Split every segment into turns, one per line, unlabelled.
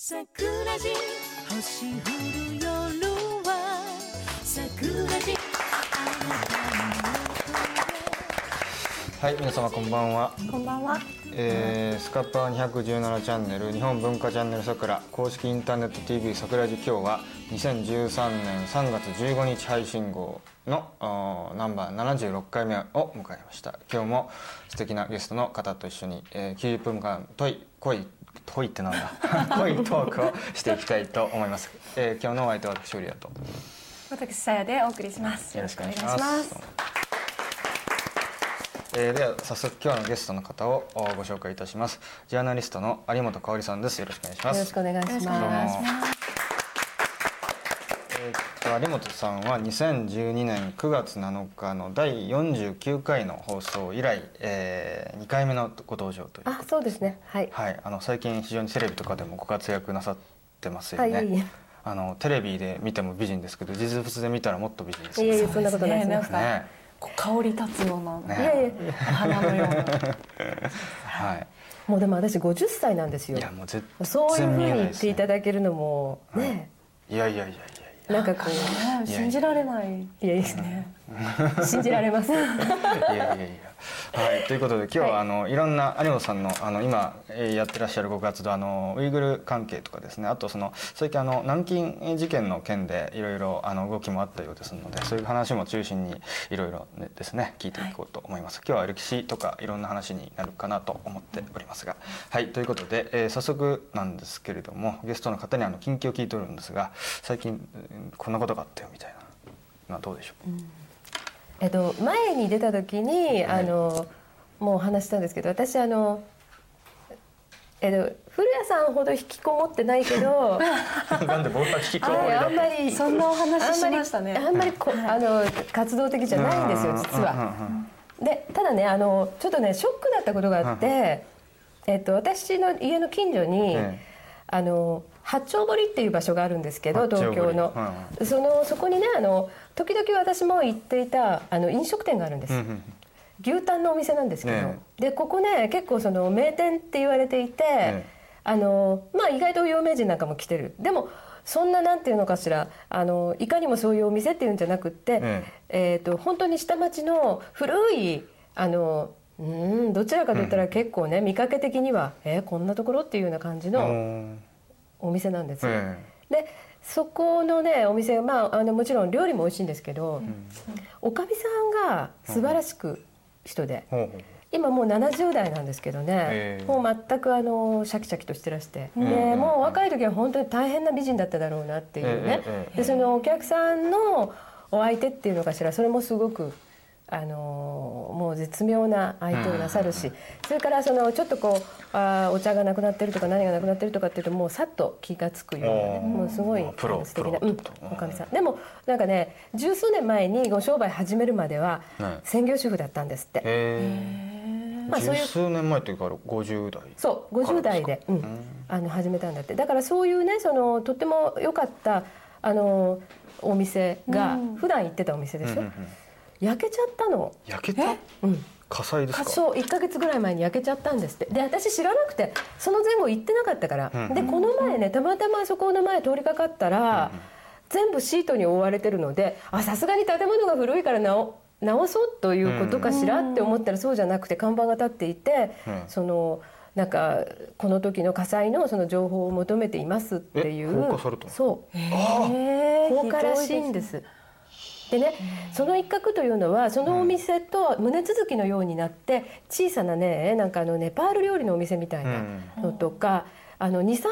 桜地星降る夜は桜地
はい、皆様こんばんは。
こんばんは。
えー、スカパー217チャンネル日本文化チャンネルさくら公式インターネット TV 桜地今日は2013年3月15日配信号のあーナンバー76回目を迎えました今日も素敵なゲストの方と一緒に、えー、90分間問い恋問いってなんだ 恋トークをしていきたいと思います、えー、今日のお相手は私シュリアと
私さやでお送りします。
よろしくお願いします。えー、では早速今日のゲストの方をおご紹介いたします。ジャーナリストの有本香里さんです。よろしくお願いします。
よろしくお願いします。
よろしくお願いします。
えーっと有本さんは2012年9月7日の第49回の放送以来、えー、2回目のご登場という
あ、そうですね。はい。
はい、あの最近非常にテレビとかでもご活躍なさってますよね。
はい
あのテレビで見ても美人ですけど実物で見たらもっと美人ですよ
いえいえ、そんなことないですね。
ね
ね。
こう香り立つような、
ね
いやいや、
花のような。
はい。
もうでも私50歳なんですよ
い。やもう絶
そういうふうに言っていただけるのもね、
いやいやいやいやい
なんかこ
ね信じられない。
ういやいや。信じられます。
やいやいやいやはいということで今日は、
はい。
あのいろんな有本さんのあの今えーやってらっしゃるご活動あのウイグル関係とかですね。あとその最近あの南京事件の件でいろいろあの動きもあったようですのでそういう話も中心にいろいろねですね聞いていこうと思います、今日は歴史とかいろんな話になるかなと思っておりますが。はいということで、えー早速なんですけれどもゲストの方にあの近況を聞いておるんですが最近うんこんなことがあったよみたいなのはどうでしょう、
えっと前に出た時にあのもうお話ししたんですけど、私あの。えっと、古谷さんほど引きこもってないけど
なんで僕は聞きこもりだ
あんまり
そんなお話しましたね。
あんまりあんまりこ、あの活動的じゃないんですよ実は。でただねあのちょっとねショックだったことがあって、えっと、私の家の近所に、
ええ。
あの八丁堀っていう場所があるんですけど東京の、
はい
そのそこにねあの時々私も行っていたあの飲食店があるんです、
うんうん
牛タンのお店なんですけど、
ね
でここね結構その名店って言われていて、
え。
あのまあ意外と有名人なんかも来てる。でもそんななんていうのかしらあのいかにもそういうお店っていうんじゃなくって、
え。
えー、と本当に下町の古いあのうんどちらかといったら結構ね、見かけ的にはえーこんなところっていうような感じ
う
の
ん。
お店なんですよ。
え
でそこのねお店まああのもちろん料理も美味しいんですけど、おかみさんが素晴らしく人で、
ほうほう
今もう70代なんですけどね、
ええ。
もう全くあのシャキシャキとしてらして、
ん
でもう若い時は本当に大変な美人だっただろうなっていうね、でそのお客さんのお相手っていうのかしらそれもすごく。あのもう絶妙な相手をなさるし、それからそのちょっとこうあーお茶がなくなってるとか何がなくなってるとかっていうともうさっと気が付くようなねもうすごい
プロ
素敵なうんおかみさん。でもなんかね十数年前にご商売始めるまでは
ね。
専業主婦だったんですって。
へえ
まあそういう
十数年前というか50代
そう50代で、うん、あの始めたんだって。だからそういうねそのとっても良かったあのお店が、
うん。
普段行ってたお店でしょ、
うんうんうん
焼けちゃったの、
焼けた？
うん、
火災ですか？
そう1か月ぐらい前に焼けちゃったんですって。で私知らなくてその前後行ってなかったから、
うん。
でこの前ねたまたまそこの前通りかかったら、全部シートに覆われてるのであさすがに建物が古いから直直そうということかしらって思ったらそうじゃなくて看板が立っていて、
うん。
そのなんかこの時の火災のその情報を求めていますっていう。
え放火されたの？
そう。
えー。
放火らしいんで。す。でね、その一角というのはそのお店と胸続きのようになって小さなねなんかあのネパール料理のお店みたいなのとか、あの23軒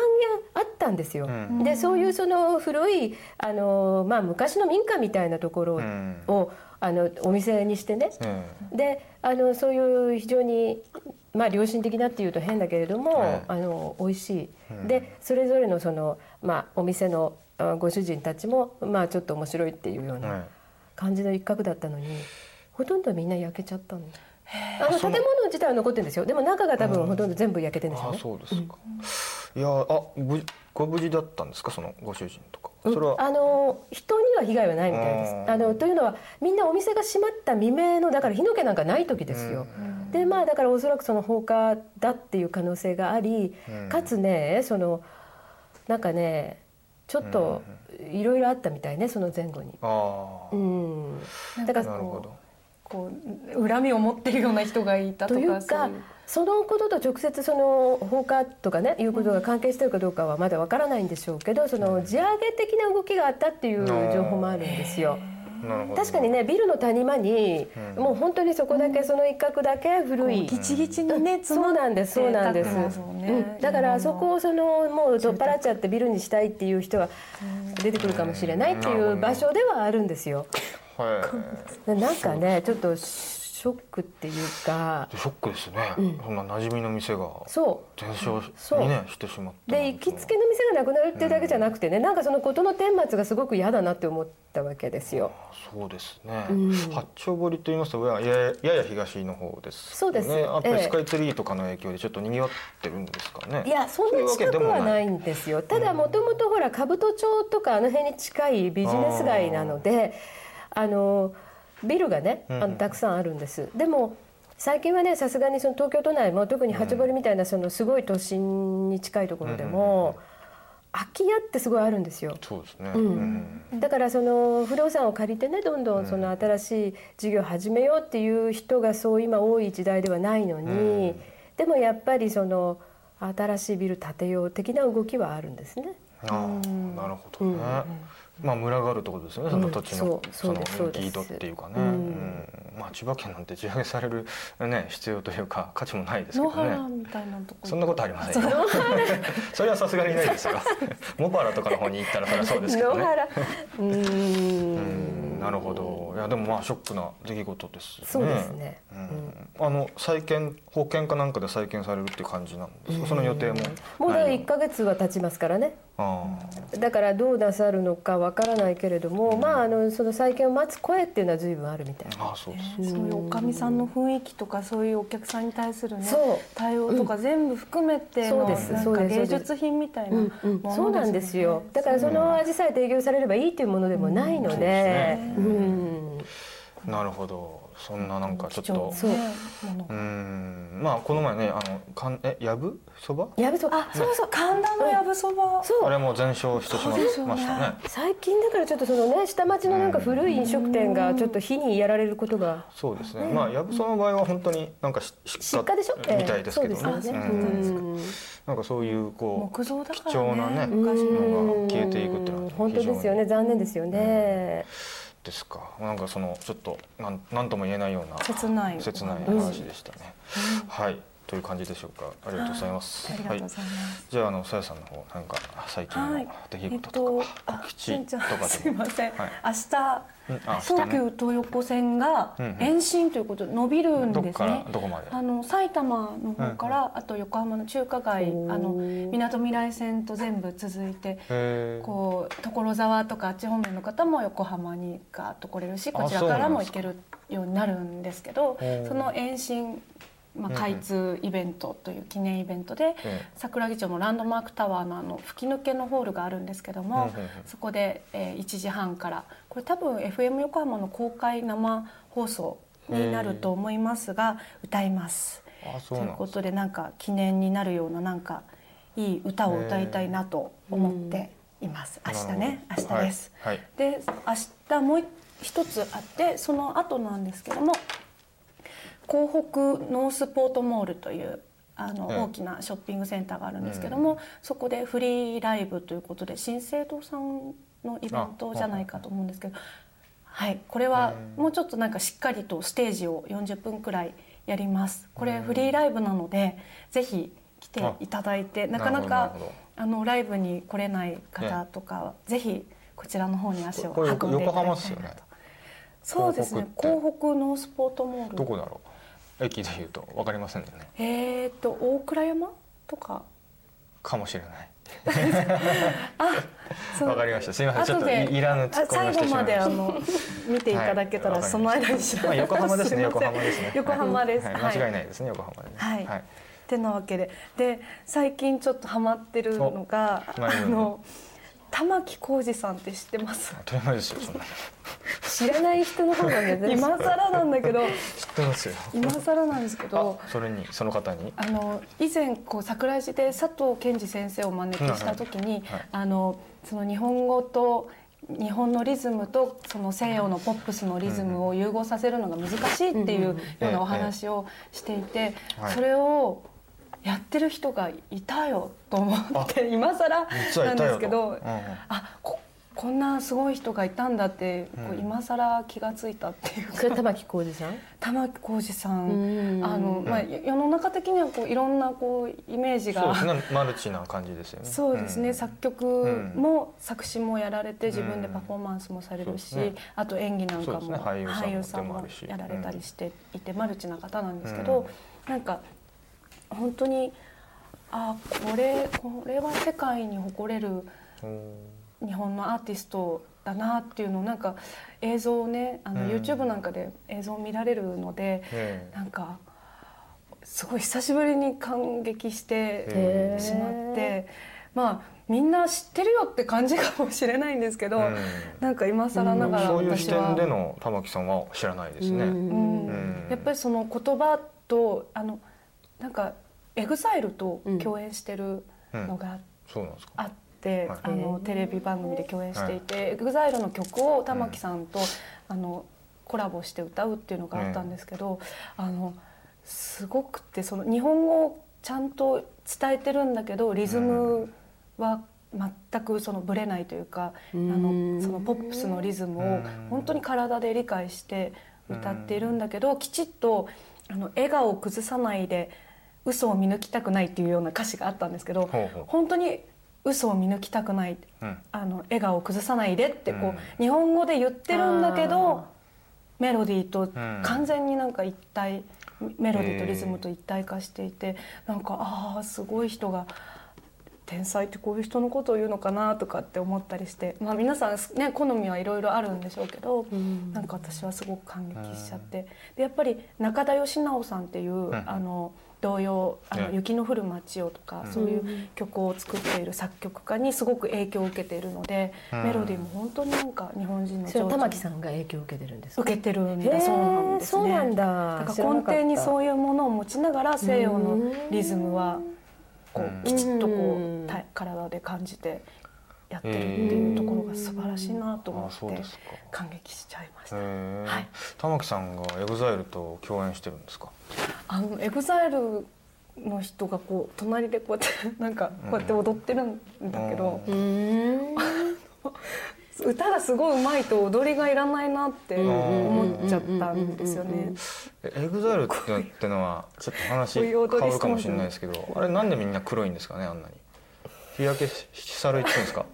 あったんですよ。
うん。
でそういうその古いあの、まあ、昔の民家みたいなところを、
うん。
あのお店にしてね、
え
であのそういう非常に、まあ、良心的なっていうと変だけれども、
ええ
あの美味しい、
うん。
でそれぞれのその、まあ、お店のあご主人たちも、まあ、ちょっと面白いっていうよう
え
な
え
感じの一角だったのにほとんどみんな焼けちゃったの。あの建物自体は残ってるんですよ。でも中が多分ほとんど全部焼けてるんですよ
あ
ね。
そうですか。いやあ無ご無事だったんですか？そのご主人とか。
うん。
それは。
あの人には被害はないみたいです。
うん。
あのというのはみんなお店が閉まった未明のだから火の気なんかない時ですよ。でまあだからおそらくその放火だっていう可能性があり、
うん。
かつねそのなんかねちょっといろいろあったみたいねその前後に。うん、だから
こう恨みを持ってるような人がいたとか
というか
そ
のことと直接その放火とかねいうことが関係してるかどうかはまだわからないんでしょうけどその地上げ的な動きがあったっていう情報もあるんですよ。確かにねビルの谷間に
うん。
もう本当にそこだけその一角だけ古い。
ギチギチにね
そうなんですそうなんです、だからそこをそのもう取っ払っちゃってビルにしたいっていう人が出てくるかもしれないっていう場所ではあるんですよ。
はい。
なんかねちょっとショックっていうか
ショックですね、そんな馴染みの店が
そう。
全焼にねしてしまった
で行きつけの店がなくなるっていうだけじゃなくてねなんかその事の顛末がすごく嫌だなって思ったわけですよ。
そうですね、
うん。
八丁堀と言いますとやややや東の方です
そうです。
ねやっぱ
ええ。
りスカイツリーとかの影響でちょっと賑わってるんですかね。
いやそんな近くはないんですよ。ただもともとほら兜町とかあの辺に近いビジネス街なのであのビルがねあ
うんうん。
のたくさんあるんです。でも最近はねさすがにその東京都内も特に八堀みたいなそのすごい都心に近いところでも空き家ってすごいあるんですよ。
そうですね、
うん。だからその不動産を借りてねどんどんその新しい事業を始めようっていう人がそう今多い時代ではないのに、
うん。
でもやっぱりその新しいビル建てよう的な動きはあるんですね。
ああなるほどね、まあ群がるってことですよねその土地の、
うんそ
の
そうです。
人気度っていうかね、まあ千葉県なんて地上げされるね必要というか価値もないですけ
野
どね。
原みたいなとこ
そんなことありませんよ。そ れはさすがにないですよ。茂原とかの方に行ったらそうですけどね。
う
ん。ん。なるほど。いやでもまあショックな出来事ですね。
そうですね。
うん。あの再建保険かなんかで再建されるっていう感じなんですか？その予定も。
もうだ
ない
1ヶ月は経ちますからね。
あ
だからどうなさるのかわからないけれども、まああのその再建を待つ声っていうのは随分あるみたい。
あああそうです
そう。いうおかみさんの雰囲気とかそういうお客さんに対するね対応とか全部含めての
そうです。
なん
そうです。
か芸術品みたいな
うんうん。
もの
そうなんですよ。だからその味さえ提供されればいいというものでもないので。
うん。
うん。
なるほどそんななんかちょっと
そう。
ん。まあこの前ねあのかんえやぶ？そば？
やべそう
あそうそう。神田のやぶそば。
そう。
あれも全焼してしまいましたね。
最近だからちょっとそのね下町のなんか古い飲食店がちょっと火にやられることが。
そうですね。まあやぶその場合は本当になんかし
失火でしょ？
みたいですけどね。
そうですよね。
うん。
うん。
なんかそういうこう
木造だからね
貴重なね
昔の
のが消えていくっていうのは
本当ですよね。残念ですよね
ですか？なんかそのちょっとなんなんとも言えないような
切ない
切ない話でしたね、はいという感じでしょうか。ありがとうございます、
ありがとうございます。
じゃああのさやさんの方なんか最近の
はい。
出来事とか、
あ
告知
しんちゃん
とか
す
でも
いません、
はい
明日東急東横線が延伸ということで伸びるんですね。
ら。どこまで？
あの埼玉の方から、あと横浜の中華街あのみなとみらい線と全部続いてこう所沢とかあっち方面の方も横浜にガーッと来れるし
あ
こちらからも行けるようになるんですけどその延伸、まあ、開通イベントという記念イベントで、
え
桜木町のランドマークタワーのあの吹き抜けのホールがあるんですけども、そこで、えー1時半からこれ多分 FM 横浜の公開生放送になると思いますが歌います。と
ない
うことでなんか記念になるようななんかいい歌を歌いたいなと思っています。明日ね明日です。
はい、
で明日もう一つあってその後なんですけども港北ノースポートモールというあの、
ええ
大きなショッピングセンターがあるんですけども、そこでフリーライブということで新生堂さんのイベントじゃないかと思うんですけどはいこれは
うん。
もうちょっとなんかしっかりとステージを40分くらいやります。これフリーライブなのでぜひ来ていただいてなかな
な
かあのライブに来れない方とかはぜひこちらの方に足を運んでいただきたいなと。そうですね。
港
港北ノースポートモール。
どこだろう駅でいうと分かりませんよね。
えー、と大倉山とか？
かもしれない。
あ
わかりました。すいません。ちょっといいらぬ
最後まであの見ていただけたら、
はい
その間に調べ
まあ横浜ですね。横浜ですね。
横浜です、
間違いないですね横浜
はい。
はい。
てなわけで。で最近ちょっとハマってるのがあの玉置浩二さんって知ってます？
当たり前ですよそんな
知らない人の方が珍しい
今更なんだけど。
知ってますよ。
今更なんですけど。
あそれにその方に？
あの以前こう桜井市で佐藤健二先生をお招きした時に、
はい
あのその日本語と日本のリズムとその西洋のポップスのリズムを融合させるのが難しいっていうようなお話をしていて
はい。
それをやってる人がいたよと思って今更なんですけど
うんうん。
あここんなすごい人がいたんだってこう
うん。
今更気がついたっていうか。
それ玉置浩二さん？
玉置浩二さ
うん。
んあの、まあ、世の中的にはこういろんなこうイメージが。
そうですね。マルチな感じですよね。
そうですね、
ん。
作曲も作詞もやられて自分でパフォーマンスもされるし、
そうですね。
あと演技なんかも、
ね。俳優さんも
やられたりしていて、マルチな方なんですけど、なんか本当にあこれこれは世界に誇れる
うん。
日本のアーティストだなっていうのをなんか映像をねあの、
うん。
YouTube なんかで映像を見られるので、
ええ。
なんかすごい久しぶりに感激してしまってまあみんな知ってるよって感じかもしれないんですけど、
うん。
なんか今更ながら
そういう視
私は
点での玉置さんは知らないですね。
うん
うん。
うん。
やっぱりその言葉とあのなんか EXILE と共演してるのが。あって、
はい。
あのテレビ番組で共演していて、 EXILE の曲を玉置さんと、あのコラボして歌うっていうのがあったんですけど、あのすごくてその日本語をちゃんと伝えてるんだけどリズムは全くそのブレないというか、あのそのポップスのリズムを本当に体で理解して歌っているんだけど、きちっとあの笑顔を崩さないで嘘を見抜きたくないっていうような歌詞があったんですけど、本当に嘘を見抜きたくない
うん。
あの笑顔を崩さないでってこう、
うん。
日本語で言ってるんだけ
あ
どメロディーと
ん。
完全になんか一体メロディーとリズムと一体化していてなんかああすごい人が天才ってこういう人のことを言うのかなとかって思ったりして、まあ、皆さん、ね、好みはいろいろあるんでしょうけど、
ん。
なんか私はすごく感激しちゃって。でやっぱり中田喜直さんっていう、
ん。
あの童謡「あの
ね
雪の降る街を」とか、そういう曲を作っている作曲家にすごく影響を受けているので、
うん。
メロディーも本当になんか日本人の
玉木さんが影響を受けてるんですか？
受けてるんだそうなんですね。
そうなんだ。
だから根底にそういうものを持ちながら西洋のリズムはこ
う
きちっとこ
う
体で感じてやってるっていうところが素晴らしいなと思って。感激しちゃいました。はい
玉置さんが EXILE と共演してるんですか？
あの EXILE の人がこう隣でこうやってなんかこうやって踊ってるんだけど、
うーん
歌がすごい上手いと踊りがいらないなって思っちゃったんですよね。
EXILE ってのはちょっと話変わるかもしれないですけど、あれなんでみんな黒いんですかねあんなに。日焼けしされてるんですか？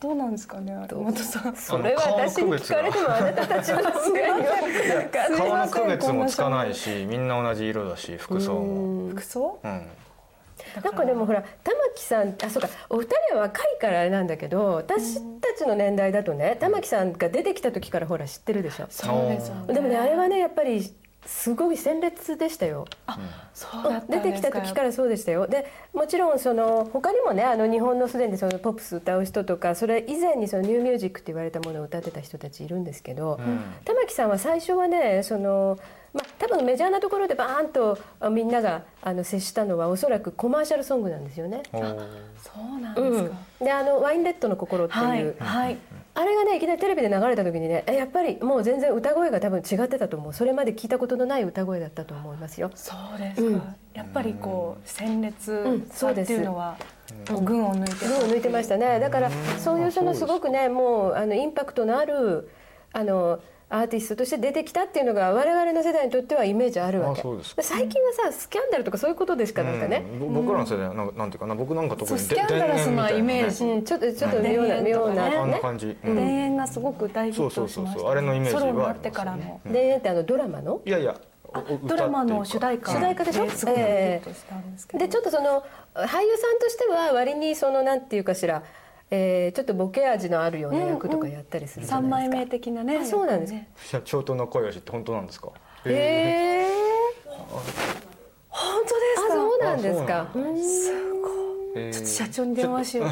どどうなんですかね有本さん。
それは私に聞かれてもあなたたちのすがに
顔の区別もつかないし、みんな同じ色だし服装も。
服装？
うん。
なんかでもほら玉置さんあそうかお二人は若いからあれなんだけど私たちの年代だとね玉置さんが出てきた時からほら知ってるでしょ
そうですよね。
でもねあれはねやっぱりすごい鮮烈でしたよ。
そうだったんですか。
出てきた時からそうでしたよ。でもちろんその他にもねあの日本のすでにそのポップス歌う人とかそれ以前にそのニューミュージックって言われたものを歌ってた人たちいるんですけど、玉木さんは最初はねその、まあ、多分メジャーなところでバーンとあみんながあの接したのはおそらくコマーシャルソングなんですよね。
おー
そうなん
うん
ですか。、
であの「ワインレッドの心」っていう、
はい。はい。
あれがねいきなりテレビで流れた時にねえやっぱりもう全然歌声が多分違ってたと思う。それまで聞いたことのない歌声だったと思いますよ。
そうですか。
うん。
やっぱりこう鮮烈
ん
さって
そうです。
いうのはこう群を抜いて
群を抜いてましたね。だからそういうその
す
ごくねもうあのインパクトのあるあのアーティストとして出てきたっていうのが我々の世代にとってはイメージあるわけ。最近はさスキャンダルとかそういうことでしかなん。かね、
うん。ぼ僕らの世代はなんかなんていうかな僕なんか特に
スキャンダラスなイメージ。
うん、ちょっとちょっと妙な
うん
妙な
あんな
ね。
感じ。
田園がすごく大ヒットしました
そうそうそうそう。あれのイメージは
ソロになってからの。
ありますよ
でってあのドラマの？
いやいや。
ドラマの主題歌。
主題歌でしょ？
すごくヒットしたんですけど。
でちょっとその俳優さんとしては割にそのなんていうかしら、えーちょっとボケ味のあるような役とかやったりするじゃ
三
ないですか。
枚目的なね。
あそうなんですか。
ね。
社長との声を知って本当なんですか？
へえ
本当ですか？
あそうなんですか。
あそう
うん。
ええー
ちょっと社長に電話しよう。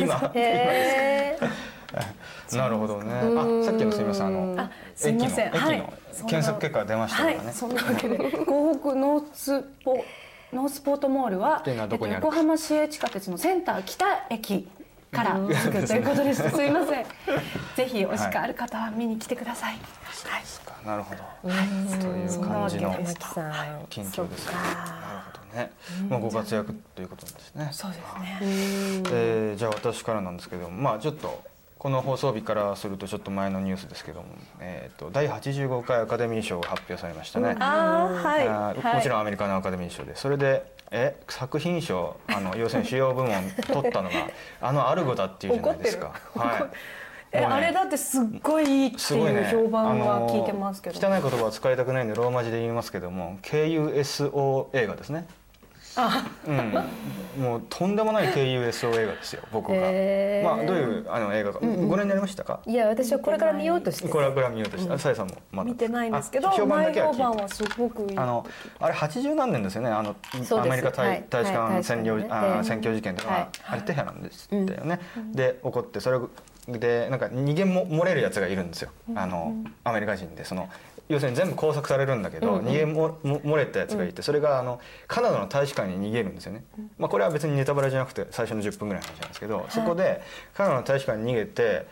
今。
へえ
なるほどね。
うん。
あさっきのすみません。あの
あすいません。はい。
検索結果が出ましたからね、
はい、そんなわけで。港北ノースポノースポートモールは横浜市営地下鉄のセンター北駅からすぐということです。すいません。ぜひお時間ある方は見に来てください。はい。
なるほど。
うん。
とい。う感じの。
そん。なわけで
すなるほどね。まあご活躍ということですね。
そうですね。
うん。
えーじゃあ私からなんですけどもまあちょっとこの放送日からするとちょっと前のニュースですけども、えー、と第85回アカデミー賞が発表されましたね、
ああはい。
もちろんアメリカのアカデミー賞で。それでえ作品賞あの要するに主要部門取ったのが あのアルゴだっていうじゃないですか。はいね
あれだってすっごいいいって
すごい
う評判は聞いてますけど。
汚い言葉は使いたくないんでローマ字で言いますけども KUSO 映画ですね。
あ、
うん、もうとんでもない KUSO 映画ですよ僕が。
へー。
まあどういうあの映画か、ご覧になりましたか？
いや私はこれから見ようとして。
これはご覧見ようとして、あさやさんもまだ。
見てないんですけど
あ、評判だ
前
けは
評判はすごくいい。
あのあれ80何年ですよねあのアメリカ大,、
はい。
大使館
はい。
占領、あ
大使館ね。
ー占拠事件とか、
はい。
あれテヘランでしたよね、で起こってそれでなんか逃げも漏れるやつがいるんですよ、あのアメリカ人でその要するに全部拘束されるんだけど、逃げもも漏れたやつがいてそれがあのカナダの大使館に逃げるんですよね、まあ、これは別にネタバレじゃなくて最初の10分ぐらいの話なんですけど、そこでカナダの大使館に逃げて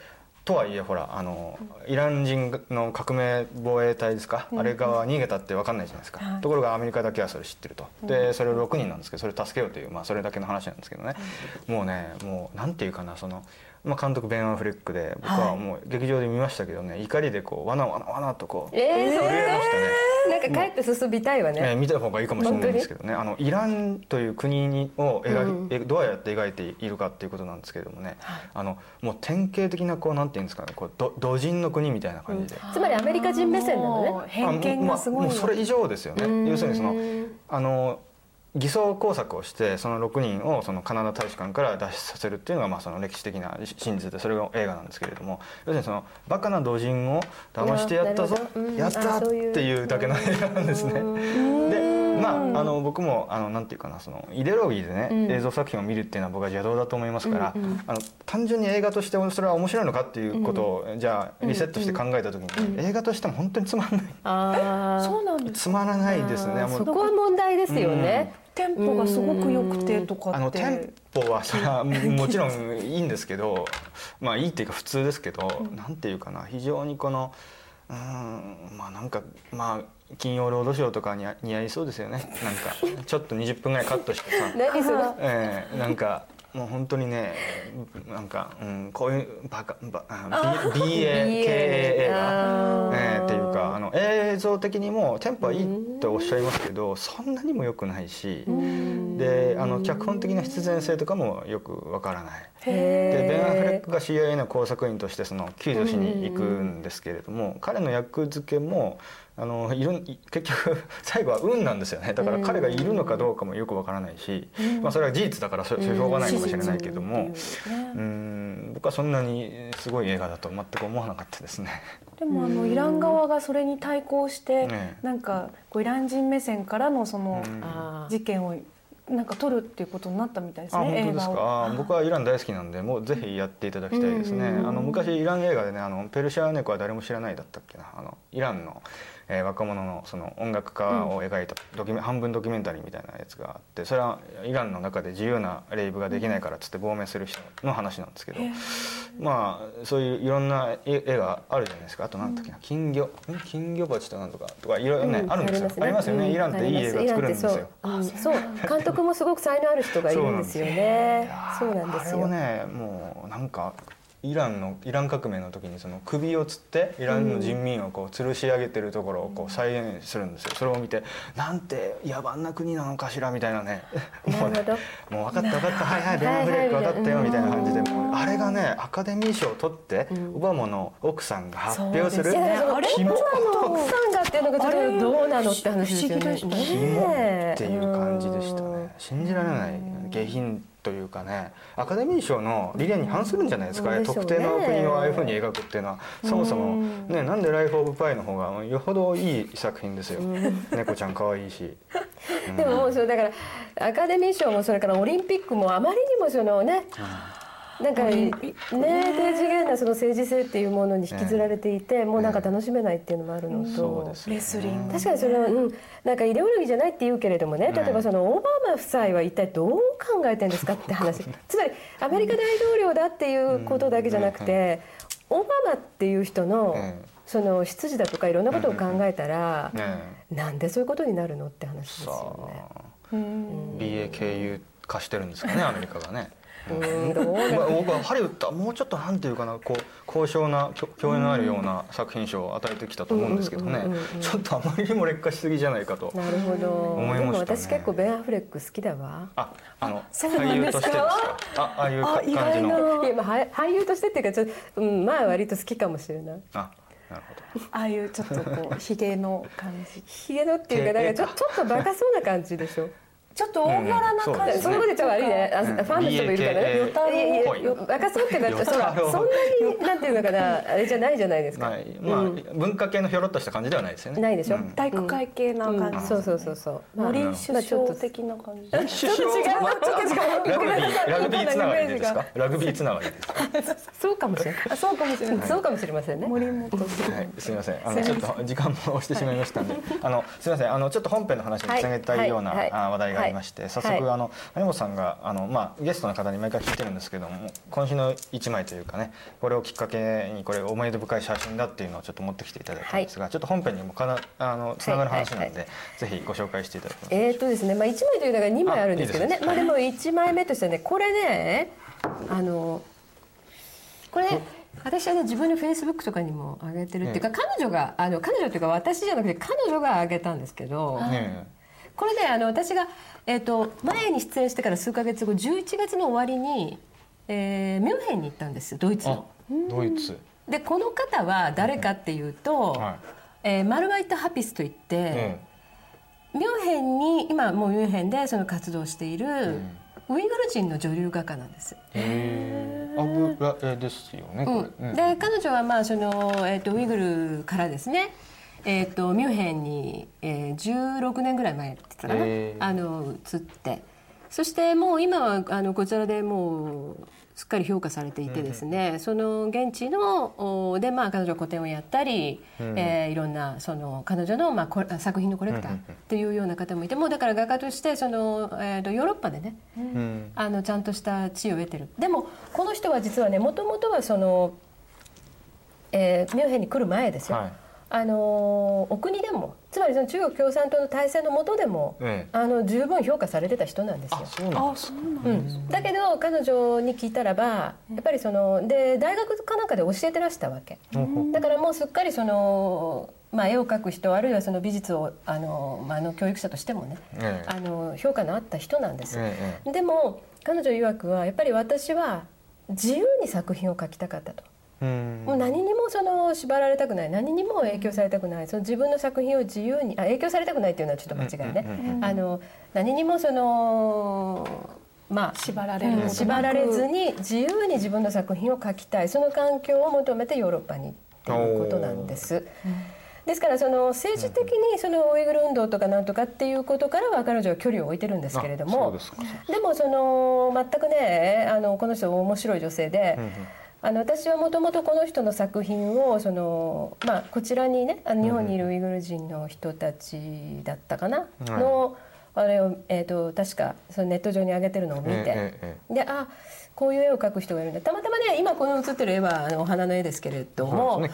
とはいえほらあのイラン人の革命防衛隊ですか、あれ側は逃げたって分かんないじゃないですか、
はい。
ところがアメリカだけはそれ知ってると。でそれ6人なんですけどそれ助けようという、まあ、それだけの話なんですけどね、もうねもうなんていうかなその、まあ、監督ベン・アフレックで僕はもう劇場で見ましたけどね怒りでこうわなわなわなとこう
え
震えましたね。
なんか帰って進みたいわ
ね、
ね。
見た方がいいかもしれないんですけどねあのイランという国にを描き、えどうやって描いているかっていうことなんですけれどもね、あのもう典型的なこうなんていうんですかねこうど土人の国みたいな感じで。
つまりアメリカ人目線なのね。
もう偏見がすごい。
まあもうそれ以上ですよね要するにその
うん
あの偽装工作をしてその6人をそのカナダ大使館から脱出させるっていうのがまあその歴史的な真実でそれが映画なんですけれども要するにそのバカな土人を騙してやったぞやったって
いう
だけの映画なんですね。でまああの僕もあのなんていうかなそのイデオロギーでね、
うん。
映像作品を見るっていうのは僕は邪道だと思いますから、あの単純に映画としてそれは面白いのかっていうことを、じゃあリセットして考えた時に、映画としても本当につまらない。
ああ。
そうなんです
つまらないですね。
そう。こは問題ですよね。
テンポがすごく良くてとかって。
あのテンポはそれはもちろんいいんですけど まあいいっていうか普通ですけど、なんていうかな非常にこのうーんまあなんかまあ金曜ロードショーとかに似合いそうですよねなんかちょっと20分ぐらいカットしてさ、
何それ？
えー、なんかもう本当にねなんか、うん、こういうバカバあ B- BA 系映画、
あー。
えーっていうかあの映像的にもテンポはいいとおっしゃいますけどそんなにも良くないしであの脚本的な必然性とかもよくわからない。でベン・アフレックが CIA の工作員としてその救助しに行くんですけれども、彼の役付けもあのいる結局 最後は運なんですよね。だから彼がいるのかどうかもよくわからないし、まあ、それは事実だからそれしょうがないかもしれないけども、うん。僕はそんなにすごい映画だと全く思わなかったですね。
でもあのイラン側がそれに対抗して、
ね
なんかこうイラン人目線からのその事件をなんか撮るっていうことになったみたいです
あ
ね。
本当ですか？
映画を。
あ僕はイラン大好きなんで、もうぜひやっていただきたいですね。あの昔イラン映画でね、あのペルシャ猫は誰も知らないだったっけな？あのイランの、えー若者のその音楽家を描いたドキュメ、半分ドキュメンタリーみたいなやつがあって、それはイランの中で自由なレイブができないからっつって亡命する人の話なんですけど、まあそういういろんな絵絵があるじゃないですか。あとなんだっけな、金魚、ん金魚鉢となんとかとかいろいろね、
うん
あるんですよ。ありますよね。イランっていい映画作るんですよ。
そう、監督もすごく才能ある人がいるんですよね。そうなんですよ。
あれをねもうなんかイランのイラン革命の時にその首をつってイランの人民をこう吊るし上げてるところをこう再現するんですよ。それを見てなんて野蛮な国なのかしらみたいなね。もうね
なるほど。
もう分かった分かった。はいはいベン・アフレック分かったよみたいな感じでもうあれがねアカデミー賞を取ってオバマの奥さんが発表する。
そうですね。あれ？
キモ
奥さんがっていうのがちょっとどうなのって話ですよね。
不思議でしたね
キモ
ね
っていう感じでした
うん
ね信じられない。下品というかねアカデミー賞の理念に反するんじゃないですか、
ね。
特定の国をああいうふうに描くっていうのは。そもそも、ね、なんで「ライフ・オブ・パイ」の方がよほどいい作品ですよ、猫ちゃん可愛いし。
でももうそれだからアカデミー賞もそれからオリンピックもあまりにもそのねなんかね低次元なその政治性っていうものに引きずられていて、もうなんか楽しめないっていうのもあるのと、
レスリング。
確かにその、うん、なんかイデオロギーじゃないって言うけれどもね例えばそのオバマ夫妻は一体どう考えてんですかって話。つまりアメリカ大統領だっていうことだけじゃなくてオバマっていう人の
ええ。
その出自だとかいろんなことを考えたら
ね
なんでそういうことになるのって話です
さ
よね。
あ
う。ん。
BA 経由化してるんですかねアメリカがね。
うん。どう
まあ僕はハリウッドはもうちょっとなんていうかなこう高尚な教教養のあるような作品賞を与えてきたと思うんですけどね。ちょっとあまりにも劣化しすぎじゃないかと
なるほど。
思い
でも
ましたね。
私結構ベン・アフレック好きだわ。
ああの
そうなん
俳優としてですか？
か
あああいう感じの
外の。
いやまあは俳優としてっていうかちょっと、うん、まあ割と好きかもしれない。
あなるほど。
ああいうちょっとこうひげの感じ。
ヒゲのっていうかなんかちょちょっとバカそうな感じでしょ？
ちょっと大柄な感じ、
うんうん。
そのこと言っちゃ悪いね。あファンの人もいるからね。いバカそうってなっちゃうそら そんなになんていうのかな。あれじゃないじゃないですか。
ないまあ、文化系のひょろっとした感じではないですよね。
ないでしょ？
うん。
体育会系な感じ、
うん。そうそうそうそう。まあ
森
まあ
首
ちょっと
相的な感じ、
ちょっと違う。ちょっと違う。
ラグビーラグビーつながりでです
イメージ
かラグビーつながりです。か
そうかもしれない。
あそうかもしれない、
そうかもしれませんね。
森本さん、
はい、すみません。あのちょっと時間も押してしまいましたんで、あのすみません。あのちょっと本編の話につなげたいような、話題がありまして、早速、
はい。
あの谷本さんがあのまあゲストの方に毎回聞いてるんですけども、今週の一枚というかね、これをきっかけにこれ思い出深い写真だっていうのをちょっと持ってきていただいたんですが、ちょっと本編にもかなあのつながる話なんで、
はい
ぜひご紹介していただきます。
えーっとですね、まあ一枚というのが二枚あるんですけどね。まあでも一枚目としてはねこれねあのこれ私はね自分のフェイスブックとかにも上げてるっていうか、彼女があの彼女というか私じゃなくて彼女が上げたんですけど、
ね
これねあの私が、えー、と前に出演してから数か月後11月の終わりに、えーミュンヘンに行ったんですドイツ
あ
の。、
ドイツ。
でこの方は誰かっていうと、
はい
えーマルワイト・ハピスといって、
え
ミュンヘンに今もうミュンヘンでその活動している、ウイグル人の女流画家なんです。
えー、油絵ですよね。
うん、で彼女はまあその、えー、とウイグルからですね、えー、とミュンヘンに、えー、16年ぐらい前って言ったかな、
へー。
あの移って。そしてもう今はあのこちらでもうすっかり評価されていてですね、その現地のおで、まあ、彼女は個展をやったり、えーいろんなその彼女の、まあ、こ作品のコレクターっていうような方もいてもうだから画家としてその、えー、とヨーロッパでね、
うん。
あのちゃんとした地位を得てる。でもこの人は実はねもともとはその、えーミュンヘンに来る前ですよ、
はい
あのーお国でもつまりその中国共産党の体制の下でも、
ええ。
あの十分評価されてた人なんですよ。
あ、。そうなんですか。
うん、だ。けど彼女に聞いたらばやっぱりそので大学かなんかで教えてらしたわけ。だからもうすっかりその、まあ、絵を描く人あるいはその美術をあの、まあ、あの教育者としてもね
ええ。
あの評価のあった人なんです、
ええ。
でも彼女曰くはやっぱり私は自由に作品を描きたかったと。
うん。
もう何にもその縛られたくない。何にも影響されたくない。その自分の作品を自由にあ影響されたくないっていうのはちょっと間違いね、あの何にもそのまあ
縛られる。
縛られずに自由に自分の作品を描きたい。その環境を求めてヨーロッパにっていうことなんです。ですからその政治的にそのウイグル運動とかなんとかっていうことからは彼女は距離を置いてるんですけれども
で
もその全くねあのこの人面白い女性で、
うんうん
あの私はもともとこの人の作品をその、まあ、こちらにねあの日本にいるウイグル人の人たちだったかな、
はい。
のあれを、えー、と確かそのネット上に上げてるのを見て、であこういう絵を描く人がいるんだ。たまたまね今この写ってる絵はあのお花の絵ですけれども、
ね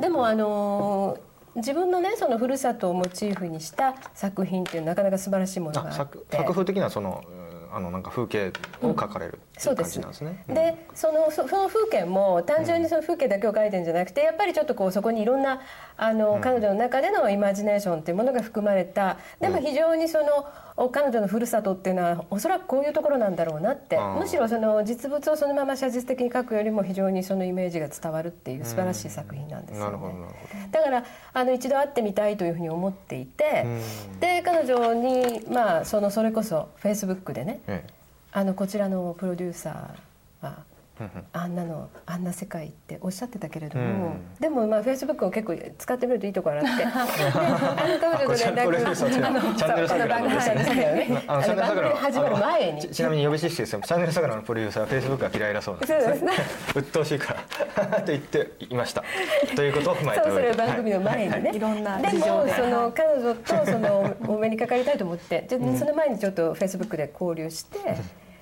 でもあの自分のねそのふるさとをモチーフにした作品っていうなかなか素晴らしいものがあって。
作風的なそのうんあのなんか風景を描かれる
そうです
ね。
でそのそその風景も単純にその風景だけを描いてるんじゃなくてやっぱりちょっとこうそこにいろんなあの、彼女の中でのイマジネーションっていうものが含まれた。でも非常にその、お彼女のふるさとっていうのはおそらくこういうところなんだろうなって。むしろその実物をそのまま写実的に描くよりも非常にそのイメージが伝わるっていう素晴らしい作品なんですよね。だからあの一度会ってみたいというふうに思っていて。
うん。
で彼女にまあそのそれこそフェイスブックでね
ど。え
あのこちらのプロデューサーあんなのあんな世界っておっしゃってたけれども、
うん。
でもまあフェイスブックを結構使ってみるといいところがあって。であの彼女と
こちら
連絡あの
チャンネル桜
チャンネル桜ね。
あのチャンネル
あの番組始まる前に。
ちちなみに呼び捨てですよチャンネル桜のプロデューサーはフェイスブックが嫌いだそうなん
そうですね。
鬱陶しいから と言っていました。ということを踏まえて
そうそれ番組の前にね、
いろんな
で
事情で。
もその
はい。
彼女とその お目にかかりたいと思って。じゃあその前にちょっとフェイスブックで交流して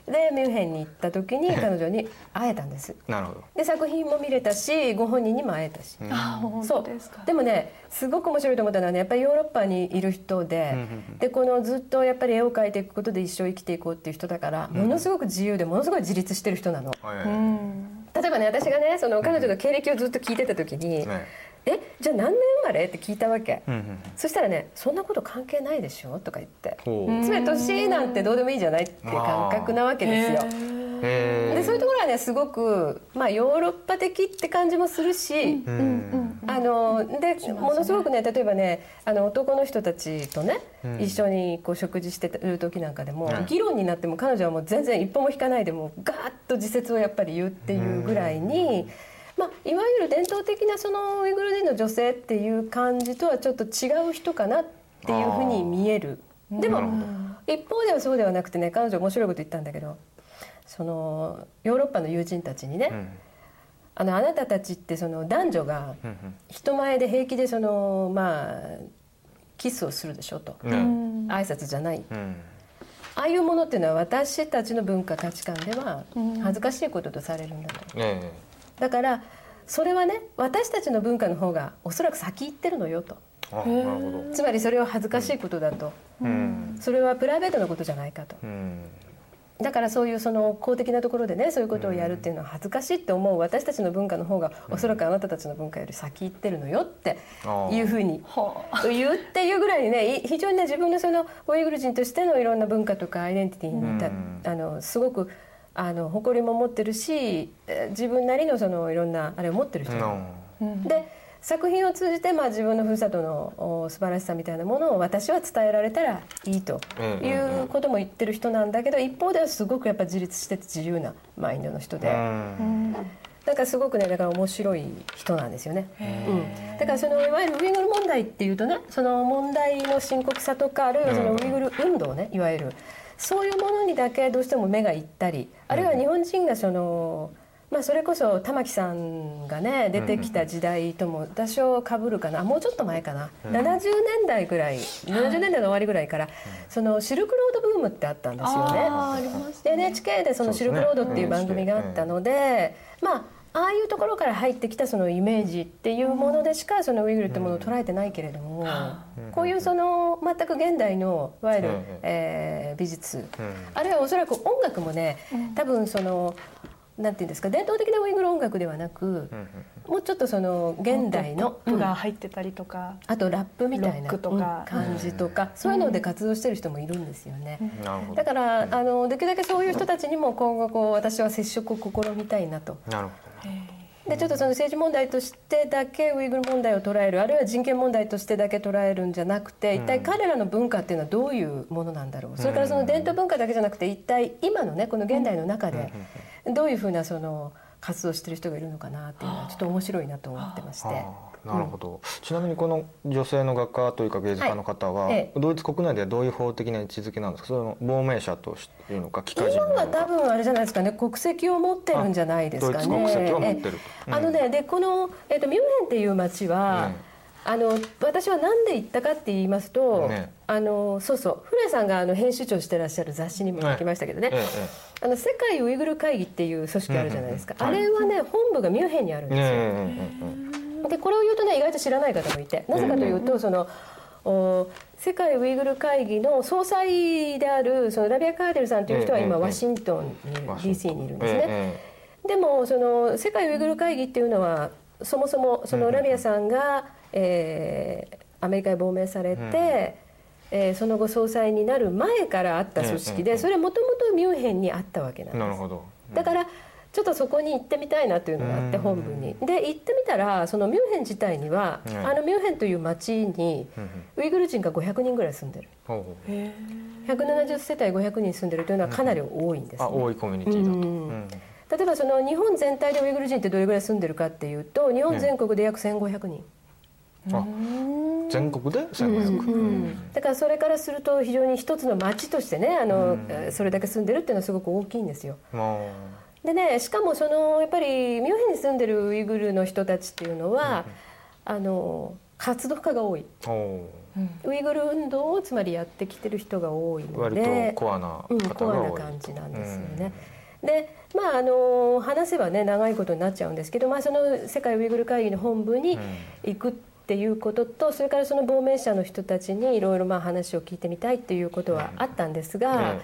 でミュンヘンに行った時に彼女に会えたんです。
なるほど。
で作品も見れたしご本人にも会えたし、
あ本
そう
当ですか。
でもねすごく面白いと思ったのはねやっぱりヨーロッパにいる人で、でこのずっとやっぱり絵を描いていくことで一生生きていこうっていう人だから、ものすごく自由でものすごい自立してる人なの。
はい
うん。
例えばね私がねその彼女の経歴をずっと聞いてた時に「
ね
えじゃあ何年生まれ?」って聞いたわけ、
うんうん
そしたらね「そんなこと関係ないでしょ?」とか言って。つまり年なんてどうでもいいじゃないっていう感覚なわけですよ。
へ
でそういうところはねすごく、まあ、ヨーロッパ的って感じもするし、
うんうん
あのでものすごくね例えばねあの男の人たちとね、
うん。
一緒にこう食事してる時なんかでも、
うん。
議論になっても彼女はもう全然一歩も引かないでもうガーッと自説をやっぱり言うっていうぐらいに、まあ、いわゆる伝統的なそのウイグル人の女性っていう感じとはちょっと違う人かなっていうふうに見える。でも一方ではそうではなくてね彼女面白いこと言ったんだけどそのヨーロッパの友人たちにね、
うん。
あのあなたたちってその男女が
うん
人前で平気でそのまあキスをするでしょと、
うん。ね
挨拶じゃない。
うん。
ああいうものっていうのは私たちの文化価値観では
うん。
恥ずかしいこととされるんだと。
ね
だからそれはね私たちの文化の方がおそらく先行ってるのよと。
あなるほど。
つまりそれは恥ずかしいことだと。
うん。
それはプライベートのことじゃないかと。
うん。
だからそういうその公的なところでねそういうことをやるっていうのは恥ずかしいって思う私たちの文化の方がおそらくあなたたちの文化より先行ってるのよっていうふうに
は
言うっていうぐらいにねい非常にね自分のそのウイグル人としてのいろんな文化とかアイデンティティにた
うん。
あのすごくあの誇りも持ってるしえ自分なりのそのいろんなあれを持ってる人。で作品を通じて、まあ、自分のふるさとのお素晴らしさみたいなものを私は伝えられたらいいと
うん
いうことも言ってる人なんだけど一方ではすごくやっぱ自立してて自由なマインドの人で。
うん。
だからすごくねだから面白い人なんですよね。うん、だからそのいわゆるウイグル問題っていうとねその問題の深刻さとかあるいはそのウイグル運動ねいわゆるそういうものにだけどうしても目がいったりあるいは日本人がその。まあ、それこそ玉木さんがね出てきた時代とも多少かぶるかな。あもうちょっと前かな、70年代ぐらい70年代の終わりぐらいから、そのシルクロードブームってあったんですよね。
あーありました
で NHK でその「シルクロード」っていう番組があったので、まあああいうところから入ってきたそのイメージっていうものでしかそのウイグルってものを捉えてないけれども、こういうその全く現代のいわゆる、
うん。
えー美術、
うん。
あるいはおそらく音楽もね多分そのなんていうんですか伝統的なウイグル音楽ではなく、
うん
もうちょっとその現代の
ポップが入ってたりとか、
あとラップみたいな感じとか、そういうので活動してる人もいるんですよね。だから、あのできるだけそういう人たちにも今後こう私は接触を試みたいなと。
なるほ
でちょっとその政治問題としてだけウイグル問題を捉えるあるいは人権問題としてだけ捉えるんじゃなくて一体彼らの文化っていうのはどういうものなんだろう。それからその伝統文化だけじゃなくて一体今のねこの現代の中でどういうふうなその活動してる人がいるのかなっていうのはちょっと面白いなと思ってまして。
なるほど、ちなみにこの女性の画家というか芸術家の方は、
はい。え
ドイツ国内ではどういう法的な位置づけなんですか？その亡命者というのか帰化人
今は多分あれじゃないですかね。国籍を持ってるんじゃないですかね。
あドイツ国籍を持ってる。と
え。あのねでこの、えっとミュンヘンっていう町は、
ね
あの私は何で行ったかって言いますと、
ね。
あのそうそう。古谷さんがあの編集長してらっしゃる雑誌にも書きましたけどね、
え
あの世界ウイグル会議っていう組織あるじゃないですか、
うん。うん。うん。
あれはね本部がミュンヘンにあるんですよ。
えねえうん。うん
でこれを言うとね意外と知らない方もいてなぜかというと、そのお世界ウイグル会議の総裁であるそのラビア・カーデルさんという人は今ワシントンに DC にいるんですね。
え
でもその世界ウイグル会議っていうのはそもそもそのラビアさんが、えーアメリカに亡命されて、
うん
えーその後総裁になる前からあった組織で、
うん
それもともとミュンヘンにあったわけなんです。
えなるほど。
だからちょっとそこに行ってみたいなというのがあって
うん。
本部に。で行ってみたらそのミュンヘン自体には、
うん
あのミュンヘンという町に
うんうん。
ウイグル人が500人ぐらい住んでる。
ほうほう。
へ
170世帯500人住んでるというのはかなり多いんです、ね。
あ多いコミュニティだと、
うん
うん
例えばその日本全体でウイグル人ってどれぐらい住んでるかっていうと日本全国で約1500人、
あ全国で1500、
だからそれからすると非常に一つの町としてねあの、それだけ住んでるっていうのはすごく大きいんですよ。
ま
でねしかもそのやっぱりミュンヘンに住んでるウイグルの人たちっていうのは、あの活動家が多い。ウイグル運動をつまりやってきてる人が多いの
割
で
とコアな
うん、
方
コアな感じなんですよね。でまああの話せばね長いことになっちゃうんですけど、まあ、その世界ウイグル会議の本部に行くっていうこととそれからその亡命者の人たちにいろいろまあ話を聞いてみたいっていうことはあったんですが。
うんうん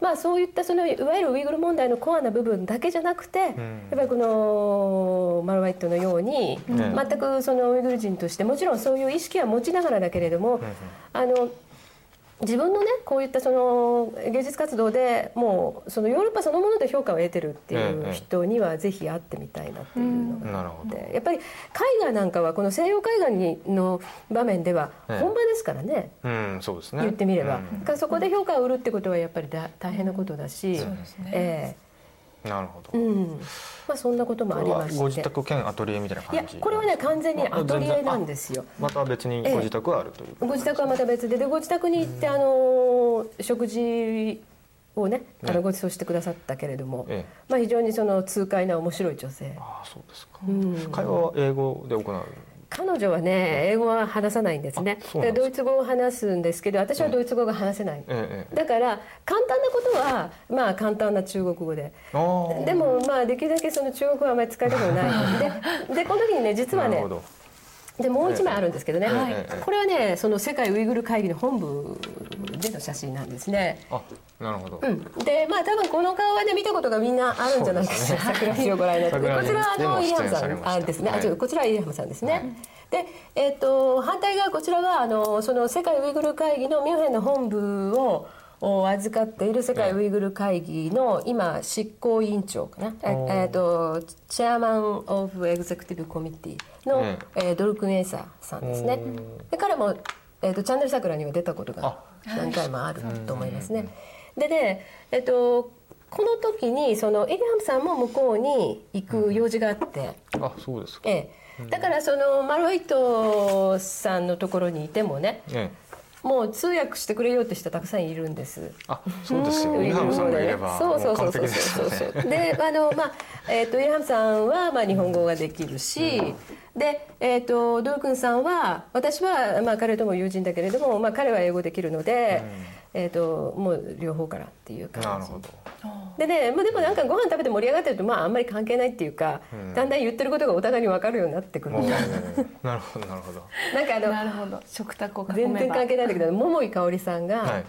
まあ、そういったそのいわゆるウイグル問題のコアな部分だけじゃなくて、やっぱりこのマルワイットのように、
ん。
全くそのウイグル人としてもちろんそういう意識は持ちながらだけれども、あの自分のねこういったその芸術活動でもうそのヨーロッパそのもので評価を得てるっていう人にはぜひ会ってみたいなっていうのが
なるほど。
でやっぱり絵画なんかはこの西洋絵画にの場面では
ええ。
本場ですからね。
うんそうですね。
言ってみれば、
うん。
だからそこで評価を売るってことはやっぱりだ大変なことだし、
そうですね。
え
なるほ
え
ど。
うん。まあそんなこともありまし
ご自宅兼アトリエみたいない
や
感じ
これはね完全にアトリエなんですよ。
また別にご自宅はあるという
ご自宅はまた別ででご自宅に行ってあの食事をねあ
ね
のご馳走してくださったけれども、
ええ。
まあ、非常にその痛快な面白い女性。
ああそうですか。
うん。
会話は英語で行う？
彼女はね英語は話さないんですね。ドイツ語を話すんですけど私はドイツ語が話せない、
ええ
だから簡単なことはまあ簡単な中国語で。でもまあできるだけその中国語はあまり使いたくない。ででこの時にね実はねでもう一枚あるんですけどね、
はいええ
これはねその世界ウイグル会議の本部での写真なんですね。
あなるほど。
うん、でまあ多分この顔はね見たことがみんなあるんじゃないかしら、桜市をご覧になって。こちらはあのイリハムさんあですね、
はい。
あこちらはイリハムさんですね。でえっ、と反対側こちらはあのその世界ウイグル会議のミュンヘンの本部をを預かっている世界ウイグル会議の今執行委員長かな、えっとチェアマン・オブ・エグゼクティブ・コミッティの、
え
えードルクン・エーサーさんですね。で彼も、えー、とチャンネル桜には出たことが何回もあると思いますね。でね、えっとこの時にそのエリハムさんも向こうに行く用事があって、
あそうですか。
ええ、だからそのマルワイトさんのところにいてもね
ええ
もう通訳してくれようって人たくさんいるんです。
あそうですよ。
ウ
ハムさんがいれば
そうそうそうそう。そう
で
あのまあえっ、とイハムさんはまあ日本語ができるし、でえっ、とドルクンさんは私はまあ彼とも友人だけれどもまあ彼は英語できるので、えっ、ともう両方からっていう感じ。
なるほど。
でね、まあ、でもなんかご飯食べて盛り上がってるとまああんまり関係ないっていうか、だんだん言ってることがお互いに分かるようになってくる。
もう
みたい
なるほどなるほど。
ななんかあの
なるほど。食卓を囲
全然関係ないんだけど桃井かおりさんが、
はい。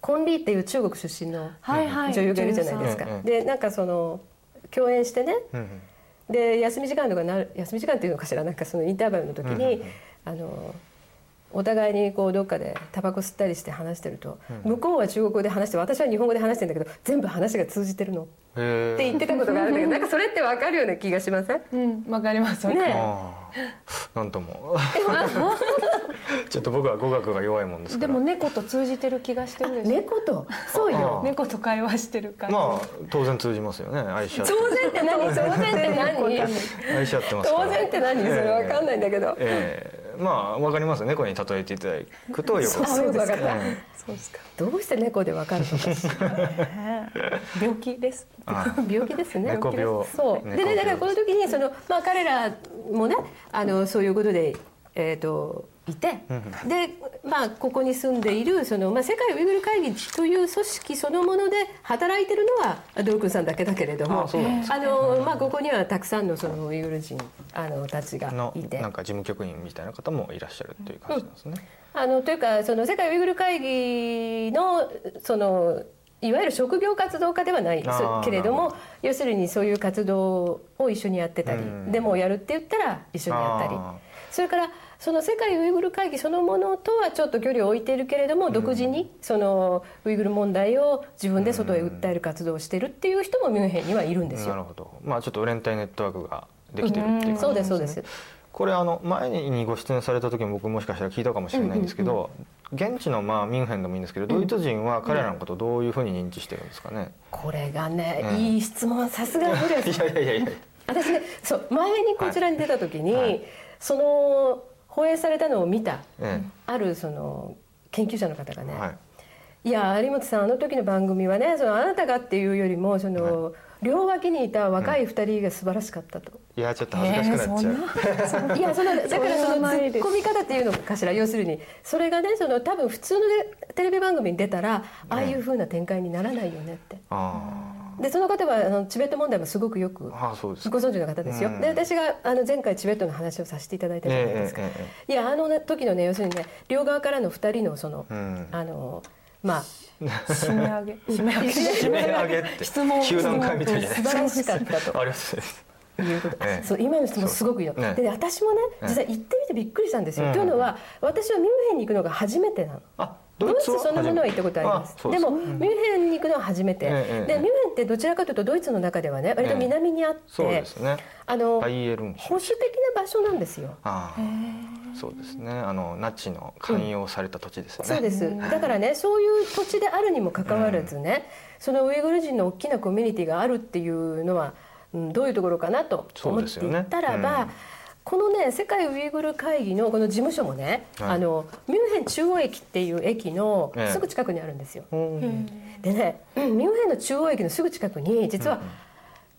コンリーっていう中国出身の
はいはい。
女優がいるじゃないですか、
女優さん。
でなんかその共演してね
うんうん
で休み時間とかなる休み時間っていうのかしらなんかそのインターバルの時に、あのお互いにこうどっかでタバコ吸ったりして話してると、向こうは中国語で話して私は日本語で話してるんだけど全部話が通じてるの。って言ってたことがあるんだけどなんかそれって分かるような気がしません？
うんわかります
ね
なんとも。ちょっと僕は語学が弱いもんですから。
でも猫と通じてる気がしてるでしょ。
猫と？そうよ。
あ
猫と会話してる感じ
まあ当然通じますよね。愛し合って。
当然って何？当然って何？
愛し合ってますから。
当然って何？それ分かんないんだけど、
ええまあわかります猫に例えていただくとよくわかる
そうですか。
え
そうですか。
どうして猫で分かるのか
病気です
あ
病気ですね。
猫病。
そう。でねだからこの時にその、まあ、彼らもねあのそういうことで、えー、といて、で、まあ、ここに住んでいるその、まあ、世界ウイグル会議という組織そのもので働いてるのはドルクンさんだけだけれども
あ
の、まあ、ここにはたくさんのそのウイグル人あのたちが
の
いて。
なんか事務局員みたいな方もいらっしゃるっていう感じなんですね、
あのというかその世界ウイグル会議のそのいわゆる職業活動家ではないけれども要するにそういう活動を一緒にやってたり
うん。
でもやるって言ったら一緒にやったり。
あ
それからその世界ウイグル会議そのものとはちょっと距離を置いているけれども独自にそのウイグル問題を自分で外へ訴える活動をしているっていう人もミュンヘンにはいるんですよ。
なるほど。まあちょっと連帯ネットワークができてるっていう感じ
そうですそうです。
これあの前にご出演された時も僕もしかしたら聞いたかもしれないんですけど、現地のまあミュンヘンでもいいんですけど、ドイツ人は彼らのことをどういうふうに認知してるんですかね。
これがね、
うん。
いい質問さすが古谷
い
さん
やいやいやいや。
私ねそう前にこちらに出た時に、
はい。
その放映されたのを見た、
え
あるその研究者の方がね、
えはい。
いや有本さんあの時の番組はねそのあなたがっていうよりもその、両脇にいた若い二人が素晴らしかったと。
いやちょっと恥ずかしくなっちゃう。
いやその だからその
ないです
突っ込み方っていうのかしら要するにそれがねその多分普通のテレビ番組に出たらああいう風な展開にならないよねって。
あ
でその方はあのチベット問題もすごくよく。ご存知の方ですよ。
うん。
で私があの前回チベットの話をさせていただいたじゃないですか。いやあのね時のね要するにね両側からの二人のその、
うん。
あのまあ
締め上げ。締め上げ。
締め上げって
質問
球団会みたいじゃない
素晴らしかったと。
ありますです。
いうこと、
ええ。
そう今の質問すごくいいの、
ね
でね。私もね
ええ
実際行ってみてびっくりしたんですよ、
うん。
というのは私はミュンヘンに行くのが初めてなの。
あ、
ドイツそのものは行ったことあります。でも、ミュンヘンに行くのは初めて、でミュンヘンってどちらかというとドイツの中ではね割と南にあって、
そうですね。
あの保守的な場所なんですよ。
そうですね。あのナチの寛容された土地ですよね。
そうです。だからねそういう土地であるにもかかわらずね、そのウイグル人の大きなコミュニティがあるっていうのは、うん、どういうところかなと思っていったらば、このね世界ウイグル会議のこの事務所もね、
はい。
あのミュンヘン中央駅っていう駅の
ええ。
すぐ近くにあるんですよ。
うん。
でね、うんミュンヘンの中央駅のすぐ近くに実は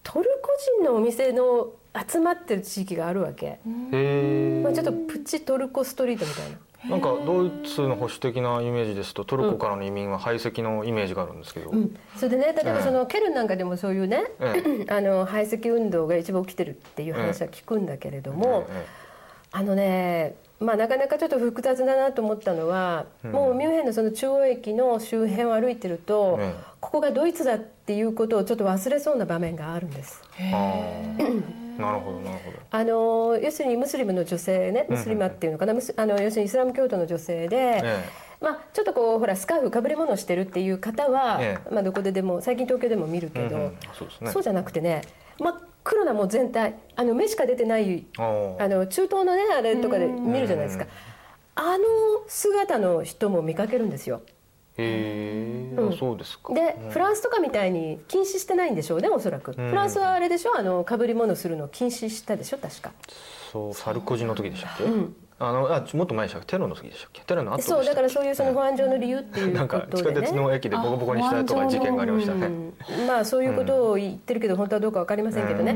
トルコ人のお店の集まってる地域があるわけ、まあ、ちょっとプチトルコストリートみたいな。
なんかドイツの保守的なイメージですとトルコからの移民は排斥のイメージがあるんですけど、
うん。それでね例えばそのケルンなんかでもそういうね、
え
あの排斥運動が一番起きてるっていう話は聞くんだけれども、
え。
あのねまあなかなかちょっと複雑だなと思ったのは、
うん。
もうミュンヘンのその中央駅の周辺を歩いてると、
ええ
ここがドイツだっていうことをちょっと忘れそうな場面があるんです。
なるほどなるほど。
あの要するにムスリムの女性ねムスリマっていうのかな、あの要するにイスラム教徒の女性で、
え
まあ、ちょっとこうほらスカーフかぶり物をしてるっていう方は、
ええ。
まあ、どこででも最近東京でも見るけど、
うんうん。そうですね。
そうじゃなくてね真っ黒なもう全体あの目しか出てない
あ
の中東のねあれとかで見るじゃないですか。あの姿の人も見かけるんですよ。
へえ、
うん。
あそうですか。
で、
うん。
フランスとかみたいに禁止してないんでしょ？うねおそらく、フランスはあれでしょ？あのかぶり物するの禁止したでしょ？確か。
そうサルコジの時でしたっけ、
うん
あのあもっと前でしたテロの時でしたっけ？テロの後でしたっけ？
そうだからそういうその保安上の理由っていう
なんか地下鉄の駅でボコボコにしたとか事件がありましたね、
うん。まあそういうことを言ってるけど本当はどうかわかりませんけどね、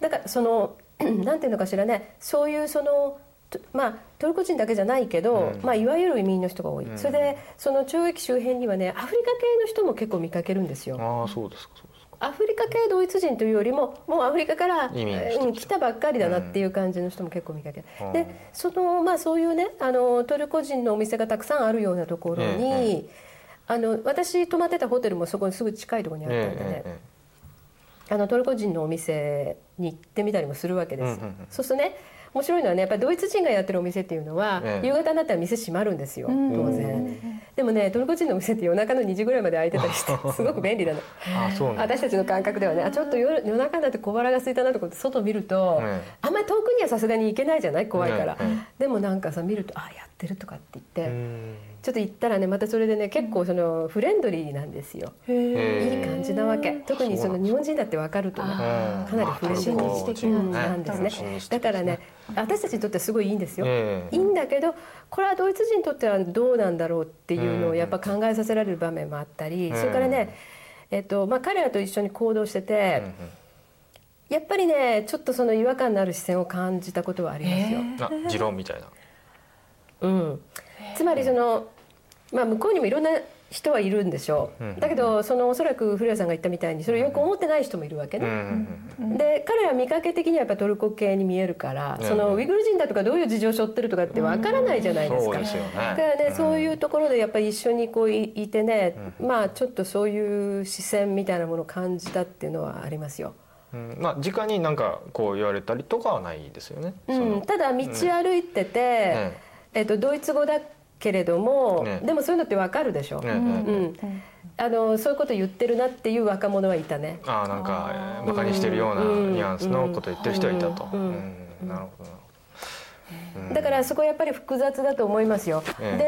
だからその なんていうのかしらね。そういうそのとまあトルコ人だけじゃないけど、
うん。
まあいわゆる移民の人が多い、
うん。
それでその中駅周辺にはねアフリカ系の人も結構見かけるんですよ。
ああそうですかそうですか
アフリカ系ドイツ人というよりももうアフリカから、来たばっかりだなっていう感じの人も結構見かけ。る、
うん。
でそのまあそういうねあのトルコ人のお店がたくさんあるようなところに、
ええ
あの私泊まってたホテルもそこにすぐ近いところにあったんでね、
え
あのトルコ人のお店に行ってみたりもするわけです、そうするとね面白いのはねやっぱりドイツ人がやってるお店っていうのは、
ええ。
夕方になったら店閉まるんですよ当然。でもねトルコ人のお店って夜中の2時ぐらいまで開いてたりして すごく便利なの。私たちの感覚ではねあちょっと夜夜中になって小腹が空いたなとかって外見ると、
ええ。
あんまり遠くにはさすがに行けないじゃない？怖いから、
ええ。
でもなんかさ見るとあやってるとかって言って、
うん
ちょっと行ったらねまたそれでね結構そのフレンドリーなんですよ、
え
いい感じなわけ。特にその日本人だって分かるとね
う。ん
かなりフレンドリ
親
ー
日的な
なんですね。
親日的
だからね私たちにとってはすごいいいんですよ、
ええ。
いいんだけどこれはドイツ人にとってはどうなんだろうっていうのをやっぱ考えさせられる場面もあったり、
うん。
それからね、えっとまあ、彼らと一緒に行動してて、
うんうん。
やっぱりねちょっとその違和感のある視線を感じたことはありますよ。
あ持論みたいな。
うん、つまりその、まあ、向こうにもいろんな人はいるんでしょう、
うん。
だけどそのおそらく古谷さんが言ったみたいにそれをよく思ってない人もいるわけね。
ん
で彼らは見かけ的にはやっぱトルコ系に見えるから、
うん。
そのウイグル人だとかどういう事情を背負ってるとかってわからないじゃないですか。だからね、
ん。
そういうところでやっぱり一緒にこういいてね、まあちょっとそういう視線みたいなものを感じたっていうのはありますよ。
うん。まあ直になんかこう言われたりとかはないですよね。
うん、ただ道歩いてて、
え
えっとドイツ語だけれども、
ね。
でもそういうのってわかるでしょ？
えええ
うん、あのそういうこと言ってるなっていう若者はいたね。
ああなんかえー。バカにしてるような
うん。
ニュアンスのことを言ってる人はいたと。
うん。
うん。なるほどなるほど。
だからそこはやっぱり複雑だと思いますよ。
え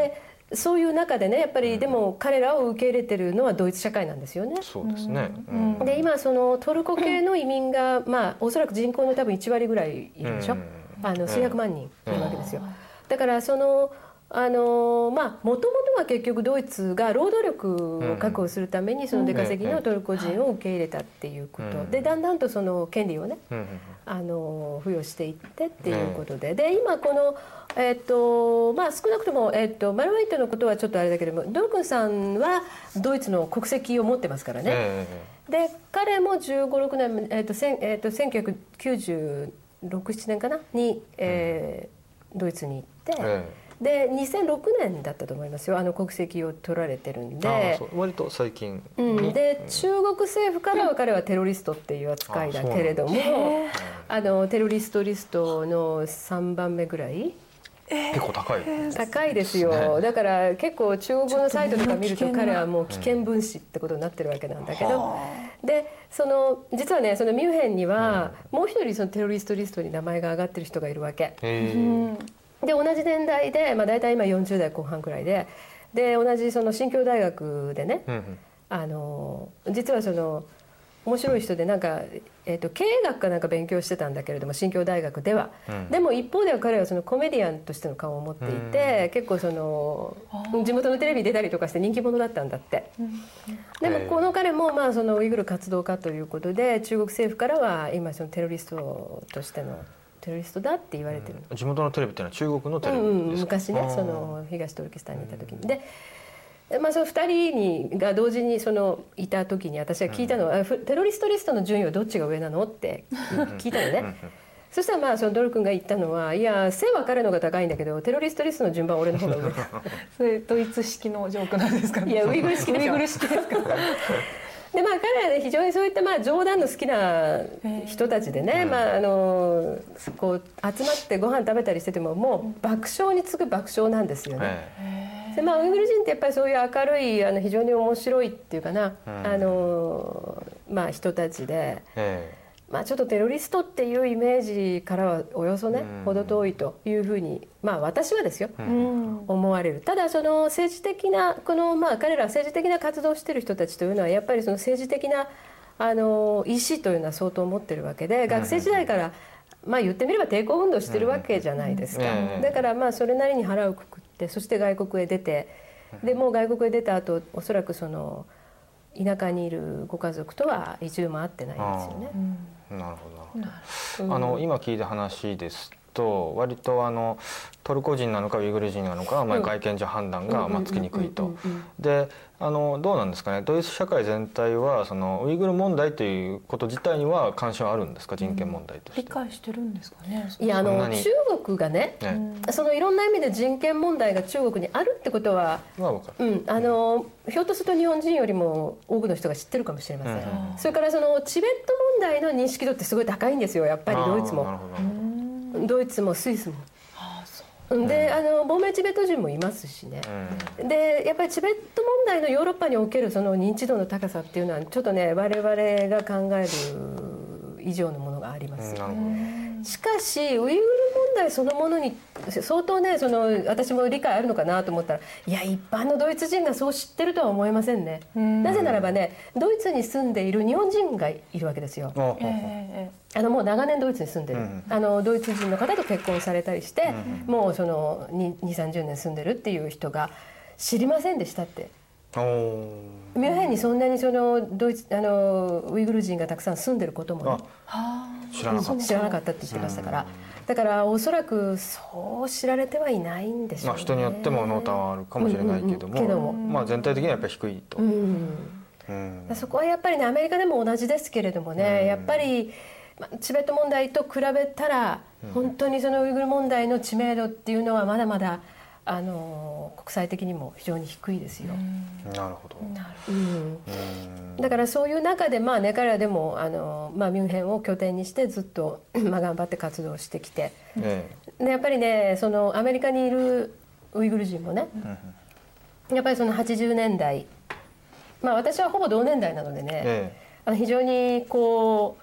でそういう中でねやっぱりでも彼らを受け入れてるのはドイツ社会なんですよね。
そうですね、うん。
で今そのトルコ系の移民が、まあ、おそらく人口の多分1割ぐらいいるでしょ、
うん。
あの数百万人いるわけですよ。だからそのあのまあもともとは結局ドイツが労働力を確保するためにその出稼ぎのトルコ人を受け入れたっていうこと、
うん。
でだんだんとその権利をねあの付与していってっていうことで、で今このえっとまあ少なくともえっとマルワイトのことはちょっとあれだけれどもドルクンさんはドイツの国籍を持ってますからね。
え
で彼も1 5 6年、えーとえー、と1996、7年かな？に、えードイツに行って、
え
で2006年だったと思いますよ。あの国籍を取られてるん
えああ
で
そう。割と最近
う
に
ん、で中国政府からは彼はテロリストっていう扱いだけれども あのテロリストリストの3番目ぐらい
結構高い、
高いですよ。だから結構中国語のサイトとか見ると彼はもう危険分子ってことになってるわけなんだけど。でその実はねそのミュンヘンにはもう一人そのテロリストリストに名前が挙がってる人がいるわけ。
へえ
で同じ年代で、まあ、大体今40代後半くらいでで同じその新京大学でね
うんうん。
あの実はその面白い人でなんか、えー、と経営学かなんか勉強してたんだけれども新京大学では、
うん。
でも一方では彼はそのコメディアンとしての顔を持っていて、結構その地元のテレビに出たりとかして人気者だったんだって。でもこの彼もまあそのウイグル活動家ということで中国政府からは今そのテロリストとしてのテロリストだって言われてる
地元のテレビっていうのは中国のテレ
うんうん
ビですか、
昔ね
あー
その東トルキスタンにいた時に。でまあ、その2人にが同時にそのいた時に私は聞いたのは、あふテロリストリストの順位はどっちが上なの？って聞いたのね。そしたらまあそのドル君が言ったのはいや背は彼の方が高いんだけどテロリストリストの順番は俺の方が上だ。
それドイツ式のジョークなんですか？ね
いやウイグル式
ウイグル式ですか？
でまあ彼らね非常にそういったまあ冗談の好きな人たちでね、まああのこう集まってご飯食べたりしててももう爆笑に次ぐ爆笑なんですよね。
え
でまあ、ウイグル人ってやっぱりそういう明るいあの非常に面白いっていうかな、
うん。
あのまあ、人たちで、
ええ
まあ、ちょっとテロリストっていうイメージからはおよそね、
うん。
程遠いというふうに、まあ、私はですよ、
え
うん。
思われる。ただその政治的なこの、まあ、彼らは政治的な活動をしている人たちというのはやっぱりその政治的なあの意思というのは相当持ってるわけで学生時代から、まあ、言ってみれば抵抗運動してるわけじゃないですか、
うん。
だからまあそれなりに腹をくくってそして外国へ出てでもう外国へ出た後おそらくその田舎にいるご家族とは一度も会ってないんですよね。
なるほど。あの今聞いた話ですと割とあのトルコ人なのかウイグル人なのか、まあ、
うん。
外見上判断がまあつきにくいと
うん。うんうんうん
であのどうなんですかね。ドイツ社会全体はそのウイグル問題ということ自体には関心はあるんですか？人権問題として。
理。解してるんですかね。
いやあの中国がね
ね。
そのいろんな意味で人権問題が中国にあるってことは
まあわかる。
うん、あのひょっとすると日本人よりも多くの人が知ってるかもしれません、
うん。
それからそのチベット問題の認識度ってすごい高いんですよやっぱりドイツもドイツもスイスも。
ああそう。
うんであの亡命チベット人もいますしね。
うん。
でやっぱりチベット問題のヨーロッパにおけるその認知度の高さっていうのはちょっとね我々が考える以上のものがあります、
うん
しかしウイグル問題そのものに相当ねその私も理解あるのかなと思ったらいや一般のドイツ人がそう知ってるとは思えませんね。
うん。
なぜならばねドイツに住んでいる日本人がいるわけですよ。
あ
のもう長年ドイツに住んでる、
うん
あのドイツ人の方と結婚されたりして、もうその2 3 0年住んでるっていう人が知りませんでしたって。ミュンヘンにそんなにそのドイツあのウイグル人がたくさん住んでることもね、
知らなかった。
って言ってましたから、だからおそらくそう知られてはいないんでしょうね。
まあ人によっても濃淡はあるかもしれないけども,、
うんうんうん。けども
まあ全体的にはやっぱり低いと。
うん。
うん。
そこはやっぱりねアメリカでも同じですけれどもね、
うん。
やっぱり、まあチベット問題と比べたら、本当にそのウイグル問題の知名度っていうのはまだまだあの国際的にも非常に低いですよ。
なるほど。
なる
うん
うん。
だからそういう中でまあね彼らでもあの、まあ、ミュンヘンを拠点にしてずっと まあ頑張って活動してきて。
え
でやっぱりねそのアメリカにいるウイグル人もね
え
やっぱりその80年代まあ私はほぼ同年代なのでね、
え
あの非常にこ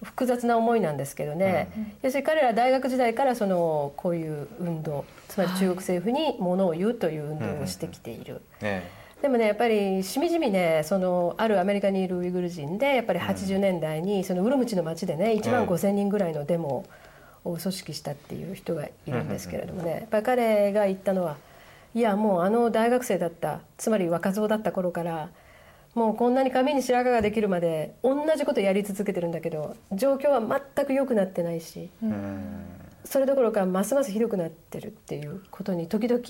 う複雑な思いなんですけどね、要するに彼ら大学時代からそのこういう運動つまり中国政府にものを言うという運動をしてきている。
え
でもねやっぱりしみじみねそのあるアメリカにいるウイグル人でやっぱり80年代にそのウルムチの町でね1万5,000人ぐらいのデモを組織したっていう人がいるんですけれどもねやっぱり彼が言ったのはいやもうあの大学生だったつまり若造だった頃からもうこんなに髪に白髪ができるまで同じことやり続けてるんだけど状況は全く良くなってないし
えうん
それどころかますますひどくなってるっていうことに時々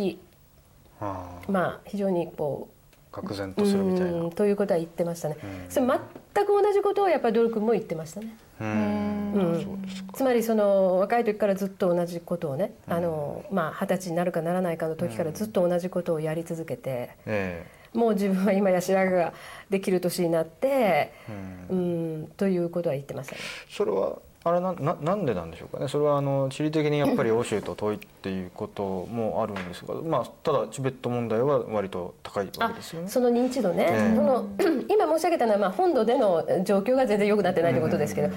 ああ。
まあ非常にこう
愕然とするみたいな。
うんということは言ってましたね。
うん。
それ全く同じことをやっぱりドル君も言ってましたね。
うん。
つまりその若い時からずっと同じことをね、あのまあ二十歳になるかならないかの時からずっと同じことをやり続けて、
え
もう自分は今や白髪ができる年になって、
えう
うんん、ということは言ってましたね。
それはあれなななんでなんでしょうかね。それはあの地理的にやっぱり欧州と遠いっていうこともあるんですが、まあ、ただチベット問題は割と高いわけですよね。
その認知度ね、
ええ。
その 今申し上げたのはまあ本土での状況が全然良くなってないということですけど、い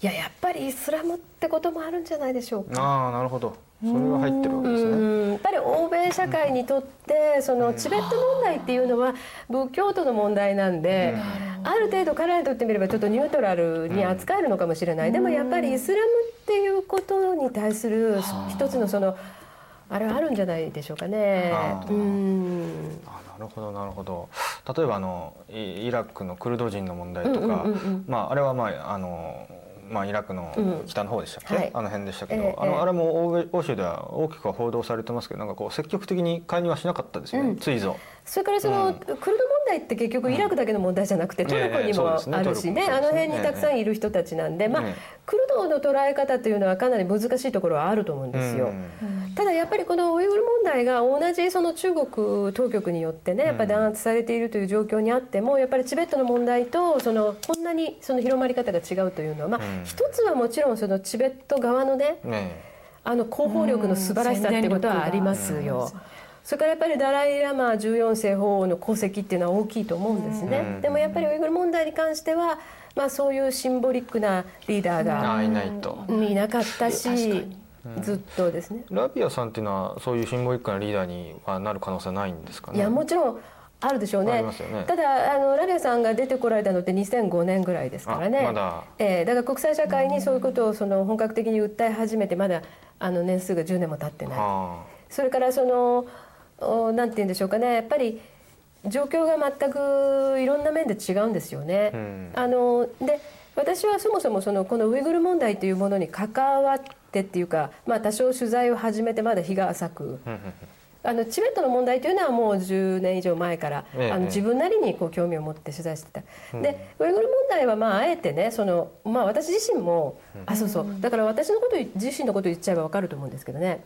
ややっぱりイスラムってこともあるんじゃないでしょうか。
ああなるほど。それが入ってるわけですね。
うん。やっぱり欧米社会にとってそのチベット問題っていうのは仏教徒の問題なんで、ある程度彼らにとってみればちょっとニュートラルに扱えるのかもしれない、でもやっぱりイスラムっていうことに対する一つのそのあれはあるんじゃないでしょうかね。うん。
あなるほどなるほど。例えばあのイイラクのクルド人の問題とか、
うんうんうんうん。
まあ、あれは、まああのまあ、イラクの
うん。
北の方でしたっけ、
はい。
あの辺でしたけど、
え
あのあれも欧州では大きくは報道されてますけどなんかこう積極的に介入はしなかったですよね、
うん。
ついぞ。
それからその、
うん。
クルド問題って結局イラクだけの問題じゃなくて、
うん
トルコにもあるしね,、あの辺にたくさんいる人たちなんで、まあ
ええ
クルドの捉え方というのはかなり難しいところはあると思うんですよ。
うん。
ただやっぱりこのウイグル問題が同じその中国当局によってねやっぱ弾圧されているという状況にあってもやっぱりチベットの問題とそのこんなにその広まり方が違うというのは、まあ
うん。
一つはもちろんそのチベット側のね
ね
あの広報力の素晴らしさっていうことはありますよ。それからやっぱりダライ・ラマ14世法王の功績っていうのは大きいと思うんですね。
うん。
でもやっぱりウイグル問題に関しては、まあ、そういうシンボリックなリーダー
あ
が
あいないと。
いなかったし、ずっとですね。
ラビアさんっていうのはそういうシンボリックなリーダーにはなる可能性はないんですかね？
いやもちろんあるでしょう
あ
ね
りますよね。
ただあのラビアさんが出てこられたのって2005年ぐらいですからね。
あまだ。
えーだから国際社会にそういうことをその本格的に訴え始めてまだあの年数が10年も経ってない。
は
それからそのおなんて言うんでしょうかね。やっぱり状況が全くいろんな面で違うんですよね。
うん。
あので私はそもそもそのこのウイグル問題というものに関わってっていうか、まあ、多少取材を始めてまだ日が浅く。
あ。
のチベットの問題というのはもう10年以上前から、
ええ。
あの自分なりにこう興味を持って取材してた、でウイグル問題はまああえてねその、まあ、私自身も、あそうそう。だから私のこと自身のこと言っちゃえば分かると思うんですけどね。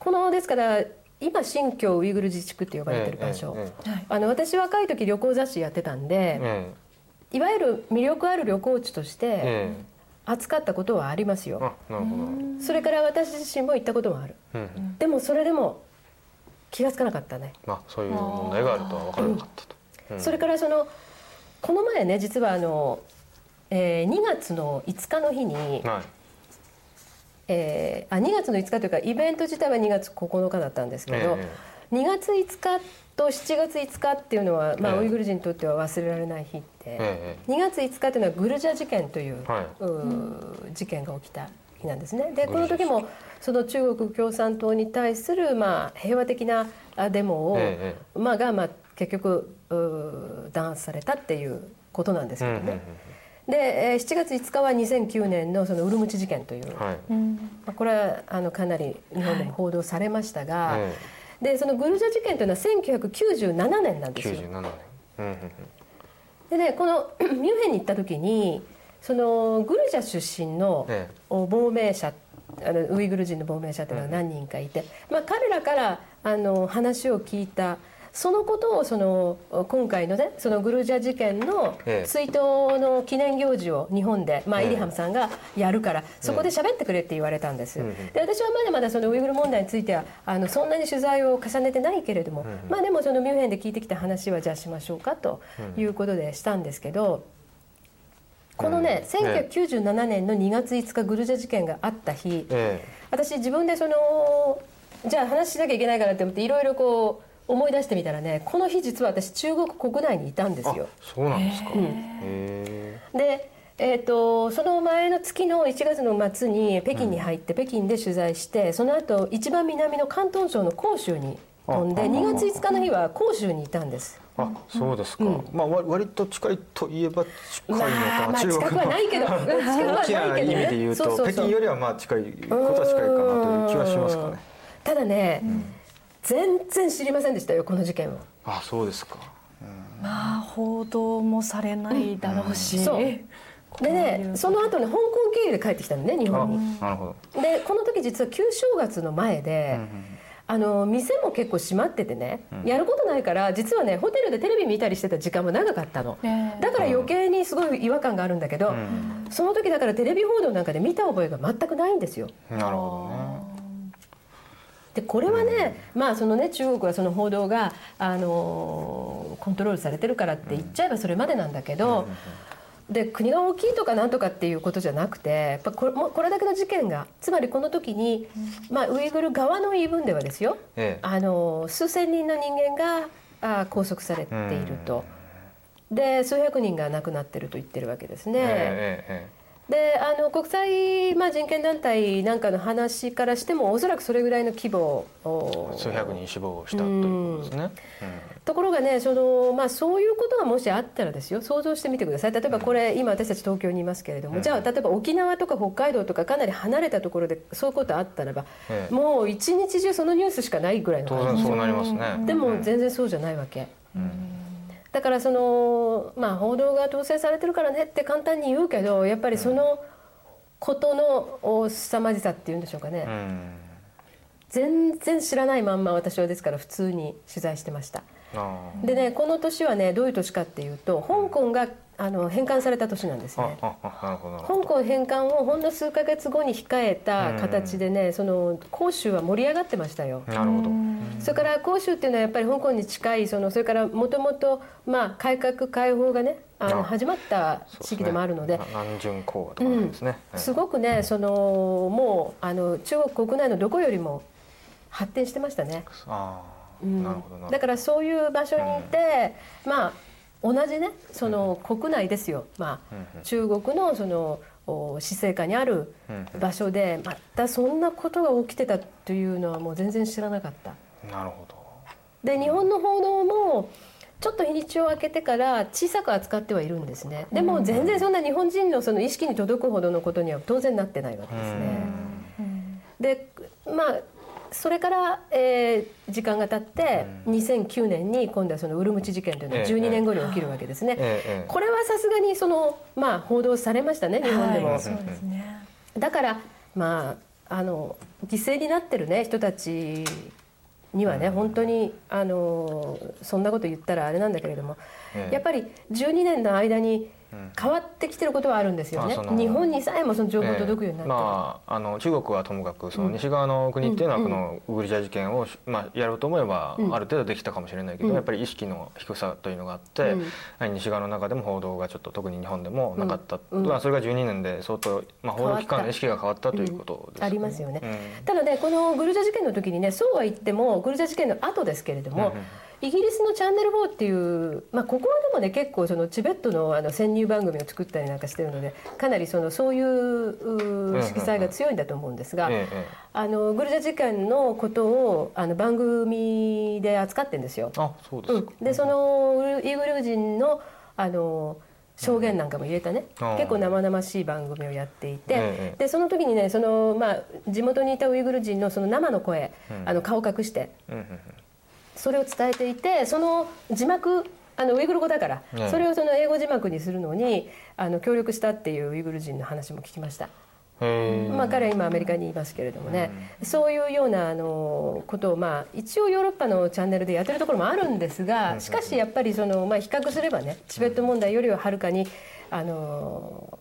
このですから今新疆ウイグル自治区って呼ばれてる場所、あの私若い時旅行雑誌やってたんで、
ええ。
いわゆる魅力ある旅行地とし
え
て
え
扱ったことはありますよ、
あなるほど。
それから私自身も行ったこともある。でもそれでも気がつかなかったね。
まあそういう問題があるとは分からなかったと。うん。
それからそのこの前ね実はあの、えー2月の5日の日に、
はい。
えーあ2月の5日というかイベント自体は2月9日だったんですけど、
え
2月5日と7月5日っていうのは、まあ
ええ。
ウイグル人にとっては忘れられない日って、
え
2月5日というのはグルジャ事件という,、
はい。う
ー事件が起きた日なんですね。でこの時もその中国共産党に対する、まあ、平和的なあデモを、
え
まあ、が、まあ、結局弾圧されたっていうことなんですけどね。で、えー7月5日は2009年のそのウルムチ事件という、
うんはい。
まあ、これはあのかなり日本でも報道されましたが、
え
でそのグルジャ事件というのは1997年なん
え
ですよ。
97年。うんうんうん
でねこの ミュンヘンに行った時にそのグルジャ出身の亡命者あのウイグル人の亡命者というのは何人かいて、まあ、彼らからあの話を聞いたそのことをその今回のねそのグルジャ事件の
ええ。
追悼の記念行事を日本で、まあ、
ええ。
イリハムさんがやるからそこで喋ってくれって言われたんです、で私はまだまだそのウイグル問題についてはあのそんなに取材を重ねてないけれども、まあでもそのミュンヘンで聞いてきた話はじゃあしましょうかということでしたんですけどこのね、
うん
1997年の2月5日グルジャ事件があった日
え
私自分でそのじゃあ話しなきゃいけないからって思っていろいろこう思い出してみたらねこの日実は私中国国内にいたんですよ。
そうなんですか。
うん。
へ
でえー、とその前の月の1月の末に北京に入って、北京で取材してその後一番南の広東省の広州に飛んで
あ
2月5日の日は広州にいたんです。
えあそうですか、
うん。
まあわ割と近いといえば近いのかな、
まあ、まあ
中国
近くはないけど近くは
大き
な
意味で言うと北京よりはまあ近いことは近いかなという気はしますかね。
ただね、全然知りませんでしたよこの事件を。
あそうですか。
まあ報道もされないだろうし、
うん。そう。でねその後ね香港経由で帰ってきたのね日
あ
本に。
なるほど。
でこの時実は旧正月の前で、あの店も結構閉まっててね、やることないから実はねホテルでテレビ見たりしてた時間も長かったの、
ね
だから余計にすごい違和感があるんだけど、
ん。
その時だからテレビ報道なんかで見た覚えが全くないんですよ。
なるほどね
でこれはね、まあそのね中国はその報道があのコントロールされてるからって言っちゃえばそれまでなんだけど、で国が大きいとかなんとかっていうことじゃなくてやっぱこれこれだけの事件がつまりこの時に、まあ、ウイグル側の言い分ではですよ。
ええ。
あの数千人の人間があ拘束されていると。で数百人が亡くなってると言ってるわけですね。
えええ
であの国際、まあ、人権団体なんかの話からしてもおそらくそれぐらいの規模
数百人死亡したということですね、
ところがねその、まあ、そういうことがもしあったらですよ想像してみてください。例えばこれ、今私たち東京にいますけれども、
うん。
じゃあ例えば沖縄とか北海道とかかなり離れたところでそういうことあったらば、
ええ。
もう一日中そのニュースしかないぐらいの
当然そうなりますね。
でも
うん。
全然そうじゃないわけ。
うん
だからそのまあ報道が統制されてるからねって簡単に言うけどやっぱりそのことのお凄まじさっていうんでしょうかね、
うん。
全然知らないまんま私はですから普通に取材してました。
あ
でねこの年はねどういう年かっていうと香港があの返還された年なんですね。香港返還をほんの数ヶ月後に控えた形でね、その広州は盛り上がってましたよ。
どなるほど。
それから広州っていうのはやっぱり香港に近いそのそれからもともとまあ改革開放がねあの
あ
始まった地域でもあるので
な南巡講和とかですね、ええ。
すごくねそのもうあの中国国内のどこよりも発展してましたね。
ああ、
うん。だからそういう場所にいて、まあ同じねその国内ですよ、まあ
うんうん。
中国のそのお施政下にある
うんうん。
場所でまたそんなことが起きてたというのはもう全然知らなかった。
なるほど。
で日本の報道もちょっと日にちを空けてから小さく扱ってはいるんですね。でも全然そんな日本人のその意識に届くほどのことには当然なってないわけですね。でまあそれから、えー時間が経って2009年に今度はそのウルムチ事件というのが
ええ
12年後に起きるわけですね。
ええええ。
これはさすがにその、まあ、報道されましたね日本でも。
はい、そうですね。
だからまああの犠牲になってるね人たちにはね、本当にあのそんなこと言ったらあれなんだけれども、
ええ。
やっぱり12年の間に
うん
変わってきてることはあるんですよね。日本にさえもその情報届くようになってる、
まあ、あの中国はともかくその西側の国っていうのは
うん
このウグルジャ事件を、まあ、やろうと思えば
うん。
ある程度できたかもしれないけど、
うん。
やっぱり意識の低さというのがあって、西側の中でも報道がちょっと特に日本でもなかった、
うん。
まあ、それが12年で相当、まあ、報道機関の意識が変わったということです
ありますよね、
うん
ただねこのグルジャ事件の時にねそうは言ってもグルジャ事件の後ですけれども、イギリスのチャンネル4っていう、まあ、ここはでもね結構そのチベットのあの潜入番組を作ったりなんかしてるのでかなりそのそういう色彩が強いんだと思うんですが、あのグルジャ事件のことをあの番組で扱ってるんですよ
え。あそうですか、
うん、でそのイグル人のあの証言なんかも入れたね、
うん。
結構生々しい番組をやっていて、
ええ。
でその時にねその、まあ、地元にいたウイグル人のその生の声、
うん。
あの顔隠して
うんうん
それを伝えていてその字幕あのウイグル語だから、
ええ。
それをその英語字幕にするのにあの協力したっていうウイグル人の話も聞きました。まあ、彼は今アメリカにいますけれどもね、そういうようなあのことを、まあ、一応ヨーロッパのチャンネルでやってるところもあるんですがしかしやっぱりその、まあ、比較すればねチベット問題よりははるかにあの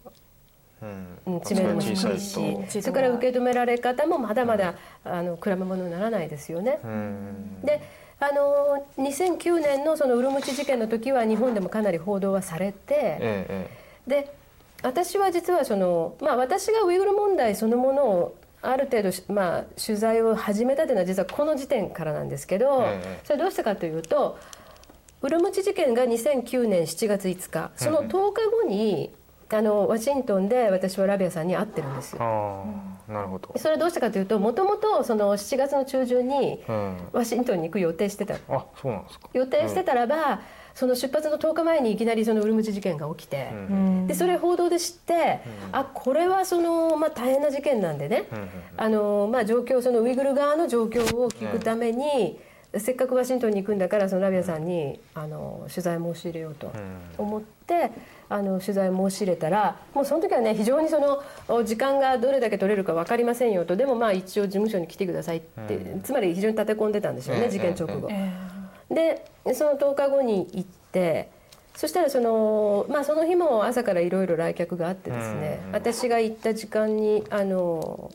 うん。
うん知名度も低いし
と。
それから受け止められ方もまだまだあの比べ物にならないですよね。
うん。
であの2009年のそのウルムチ事件の時は日本でもかなり報道はされて、
えええ
で私は実はその、まあ、私がウイグル問題そのものをある程度、まあ、取材を始めたというのは実はこの時点からなんですけど、
ええ。
それどうしてかというとウルムチ事件が2009年7月5日その10日後にあのワシントンで私はラビアさんに会ってるんですよ。
なるほど。
それはどうしてかというともともとその7月の中旬に
うん。
ワシントンに行く予定してた
あそうなんですか。
予定してたらば、その出発の10日前にいきなりそのウルムチ事件が起きて、
うん。
でそれ報道で知って、あこれはその、まあ、大変な事件なんでね、
うん
あのまあ、状況そのウイグル側の状況を聞くために、せっかくワシントンに行くんだからそのラビアさんにあの取材申し入れようと思って、あの取材申し入れたらもうその時はね非常にそのお時間がどれだけ取れるか分かりませんよと。でもまあ一応事務所に来てくださいって、つまり非常に立て込んでたんですよね、
ええ。
事件直後。
え
でその10日後に行ってそしたらその,、まあ、その日も朝からいろいろ来客があってですね、
うん。
私が行った時間にあの、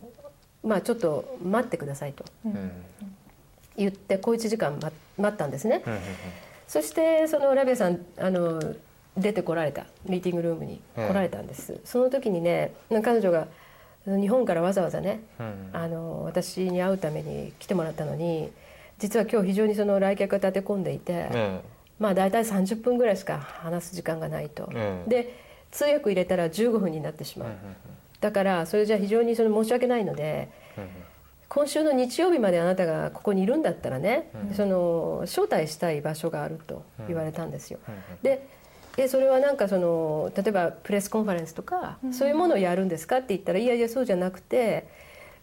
まあ、ちょっと待ってくださいと。
うん
言って小1時間待待ったんですね、
うん
そしてそのラビアさんあの出てこられたミーティングルームに来られたんです、その時にね彼女が日本からわざわざね、
うん
あの私に会うために来てもらったのに実は今日非常にその来客が立て込んでいて、
え
まあ大体30分ぐらいしか話す時間がないと、
ええ
で通訳入れたら15分になってしまう、
うん
だからそれじゃ非常にその申し訳ないので
うん
今週の日曜日まであなたがここにいるんだったらね、その招待したい場所があると言われたんですよ。ででそれはなんかその例えばプレスコンファレンスとか、そういうものをやるんですかって言ったらいやいやそうじゃなくて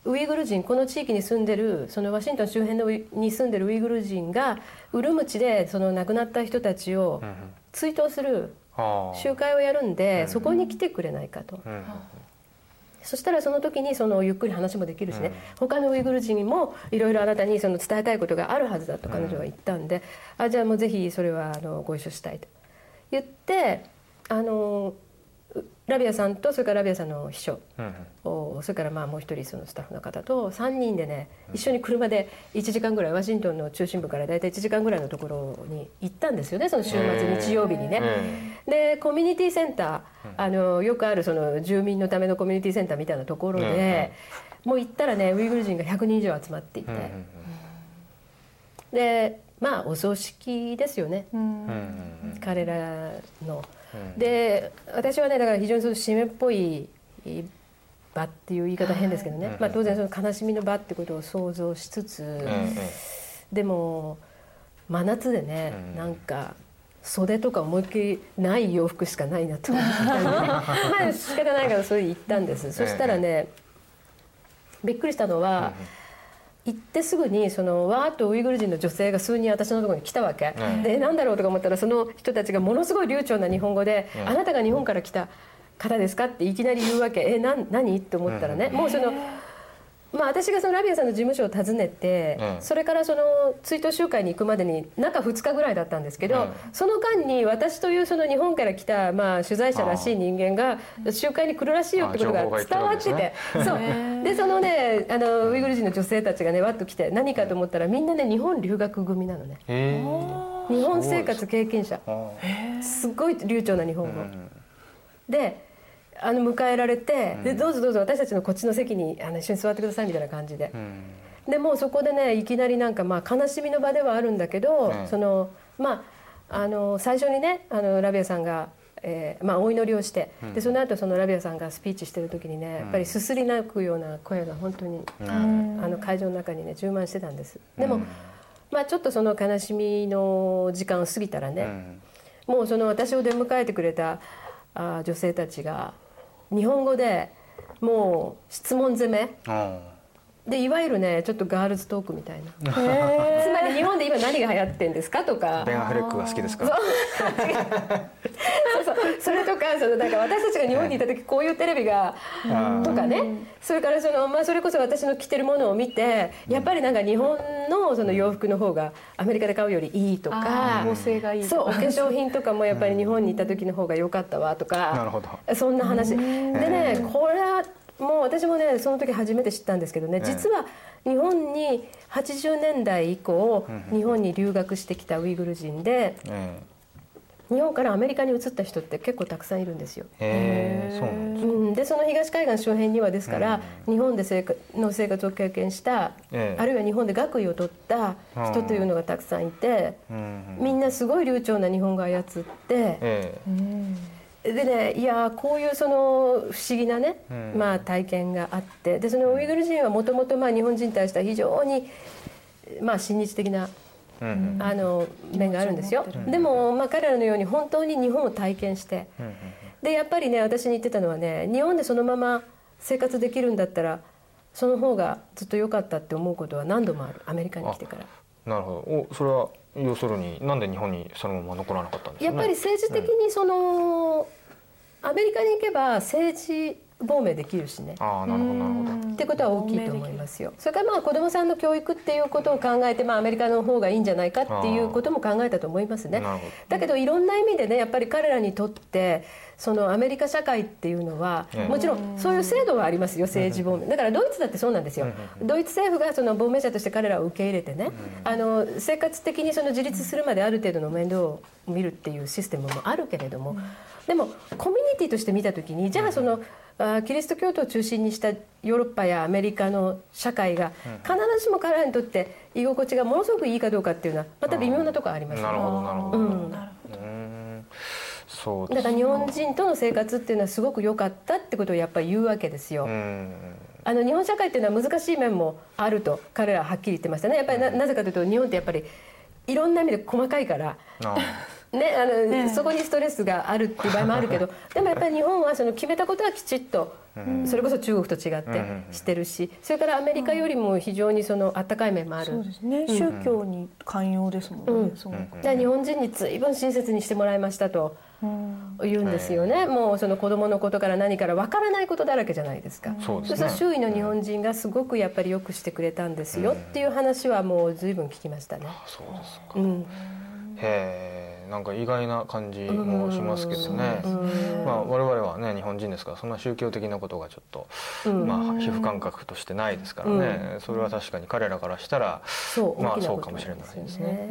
ウイグル人この地域に住んでるそのワシントン周辺のに住んでるウイグル人がウルムチでその亡くなった人たちを
うん
追悼する集会をやるんで、そこに来てくれないかと。
うん
そしたらその時にそのゆっくり話もできるしね、他のウイグル人にもいろいろあなたにその伝えたいことがあるはずだと彼女は言ったんで、あじゃあもうぜひそれはあのご一緒したいと。言ってあのうラビアさんとそれからラビアさんの秘書。
うん
をそれからまあもう一人そのスタッフの方と3人でね一緒に車で1時間ぐらいワシントンの中心部から大体1時間ぐらいのところに行ったんですよねその週末日曜日にね。でコミュニティセンターあのよくあるその住民のためのコミュニティセンターみたいなところで、もう行ったらねウイグル人が100人以上集まっていて、でまあお葬式ですよね、彼らの。
うん。
で私はねだから非常にその締めっぽい場っていう言い方変ですけどね、
はい
まあ、当然その悲しみの場ってことを想像しつつ、
え
でも真夏でね、
うん。
なんか袖とか思いっきりない洋服しかないなと思ったんで。ね まあ仕方ないからそれ言ったんです、そしたらねびっくりしたのは、行ってすぐにそのわーっとウイグル人の女性が数人私のところに来たわけ、
うん
で何だろうとか思ったらその人たちがものすごい流暢な日本語で「
うん
あなたが日本から来た方ですか?」っていきなり言うわけ「えなん何?」って思ったらね、もうその。まあ、私がそのラビアさんの事務所を訪ねて、
うん。
それからその追悼集会に行くまでに中2日ぐらいだったんですけど、
うん。
その間に私というその日本から来たまあ取材者らしい人間が集会に来るらしいよってことが伝わってて
行って
そう。でそのねあのウイグル人の女性たちがねわっと来て何かと思ったらみんなね日本留学組なのね。日本生活経験者。
あ
すっごい流暢な日
あ
本語、
うん。
であの迎えられて、でどうぞどうぞ私たちのこっちの席にあの一緒に座ってくださいみたいな感じで。
う、ん。
でもうそこでねいきなりなんかまあ悲しみの場ではあるんだけど、
うん。
そのまああの最初にねあのラビアさんが、えーまあ、お祈りをして、でその後そのラビアさんがスピーチしてる時にねやっぱりすすり泣くような声が本当に、
うん。
あの会場の中にね充満してたんです。でも、まあ、ちょっとその悲しみの時間を過ぎたらね、
うん。
もうその私を出迎えてくれたあ女性たちが日本語でもう質問攻め。でいわゆるねちょっとガールズトークみたいな。つまり日本で今何が流行ってんですかとか。
あベン・アフレックが好きですか
そう。そうそれとかそのなんか私たちが日本にいた時こういうテレビが
あ
とかね。それからその、まあ、それこそ私の着てるものを見てやっぱりなんか日本のその洋服の方がアメリカで買うよりいいとか。
合成がいい
そうお化粧品とかもやっぱり日本にいた時の方が良かったわとか。
なるほど。
そんな話。でねこれはもう私もねその時初めて知ったんですけどね実は日本に80年代以降日本に留学してきたウイグル人で
え
日本からアメリカに移った人って結構たくさんいるんですよ。
で
その東海岸周辺にはですから、日本で生活の生活を経験した、
ええ。
あるいは日本で学位を取った人というのがたくさんいて、
うん
みんなすごい流暢な日本語を操って、
ええ
でねいやーこういうその不思議なね、
うん。
まあ、体験があってでそのウイグル人はもともと日本人に対しては非常に、まあ、親日的な
うん
あの面があるんですよ。でも、まあ、彼らのように本当に日本を体験して
うんうん
でやっぱりね私に言ってたのはね日本でそのまま生活できるんだったらその方がずっと良かったって思うことは何度もある。アメリカに来てから。
なるほど。おそれは要するになんで日本にそのまま残らなかったんですかね？
やっぱり政治的にその、アメリカに行けば政治亡命できるしね。
ああなるほどなるほど
ってことは大きいと思いますよ。それからまあ子どもさんの教育っていうことを考えて、まあ、アメリカの方がいいんじゃないかっていうことも考えたと思いますね。だけどいろんな意味でねやっぱり彼らにとってそのアメリカ社会っていうのは
ええ。
もちろんそういう制度はありますよ政治亡命だからドイツだってそうなんですよ。ドイツ政府がその亡命者として彼らを受け入れてねあの生活的にその自立するまである程度の面倒を見るっていうシステムもあるけれどもでもコミュニティとして見た時にじゃあそのキリスト教徒を中心にしたヨーロッパやアメリカの社会が必ずしも彼らにとって居心地がものすごくいいかどうかっていうのはまた微妙なところありますよ
なそうです
だから日本人との生活っていうのはすごく良かったってことをやっぱり言うわけですよ。
うん。
あの日本社会っていうのは難しい面もあると彼らははっきり言ってましたね。やっぱりななぜかというと日本ってやっぱりいろんな意味で細かいから。
あ
ね、あの、そこにストレスがあるっていう場合もあるけどでもやっぱり日本はその決めたことはきちっと、それこそ中国と違ってしてるしそれからアメリカよりも非常にそのあったかい面もある。
そうですね、宗教に寛容ですもんね、
うん。
すごく
で日本人に随分親切にしてもらいましたと。
うん
言うんですよね、もうその子供のことから何からわからないことだらけじゃないですか、
そうですね。
周囲の日本人がすごくやっぱりよくしてくれたんですよっていう話はもう随分聞きましたね。
そうですか。
うん。
へえなんか意外な感じもしますけどね。
うん。
まあ我々はね日本人ですからそんな宗教的なことがちょっと
うん。
まあ皮膚感覚としてないですからね。それは確かに彼らからしたら
そう
まあそうかもしれないですね。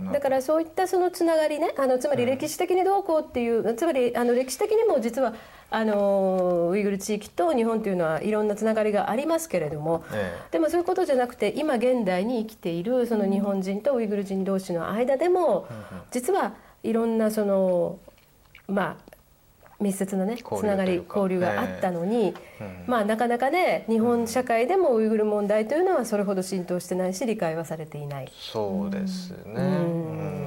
うん。
だからそういったそのつながりねあのつまり歴史的にどうこうっていう、つまりあの歴史的にも実はあのウイグル地域と日本というのはいろんなつながりがありますけれども、
え
でもそういうことじゃなくて今現代に生きているその日本人とウイグル人同士の間でも実はいろんなそのまあ密接なねつながり交流があったのに、
え
まあなかなかね日本社会でもウイグル問題というのはそれほど浸透してないし理解はされていない。
そうですね。
ん。
うん。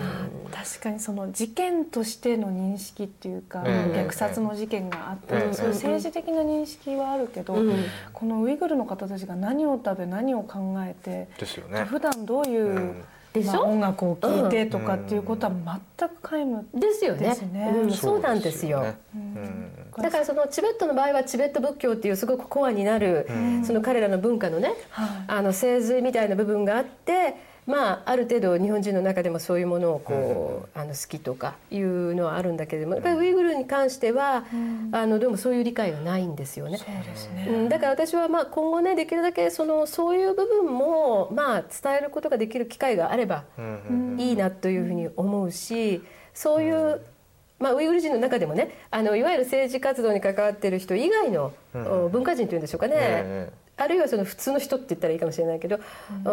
確かにその事件としての認識っていうか、
ええ。
虐殺の事件があって、
ええ。
そういう政治的な認識はあるけど、
うん。
このウイグルの方たちが何を食べ何を考えて、
ですよね。
普段どういう、
うん
でしょ？
まあ音楽を聴いてとかっていうことは全く皆無
ですよね。
ですね。
うん、そうなんですよ。
ね。うん。
だからそのチベットの場合はチベット仏教っていうすごくコアになる、その彼らの文化のね、
はい。
あの精髄みたいな部分があって、まあ、ある程度日本人の中でもそういうものをこう、あの好きとかいうのはあるんだけれどもやっぱりウイグルに関しては、あのどうもそういう理解がないんですよね。
そう
ん、だから私はまあ今後ねできるだけそのそういう部分もまあ伝えることができる機会があれば
うん
いいなというふうに思うしそういう、まあ、ウイグル人の中でもねあのいわゆる政治活動に関わっている人以外の、お文化人というんでしょうかね、
え
あるいはその普通の人って言ったらいいかもしれないけど、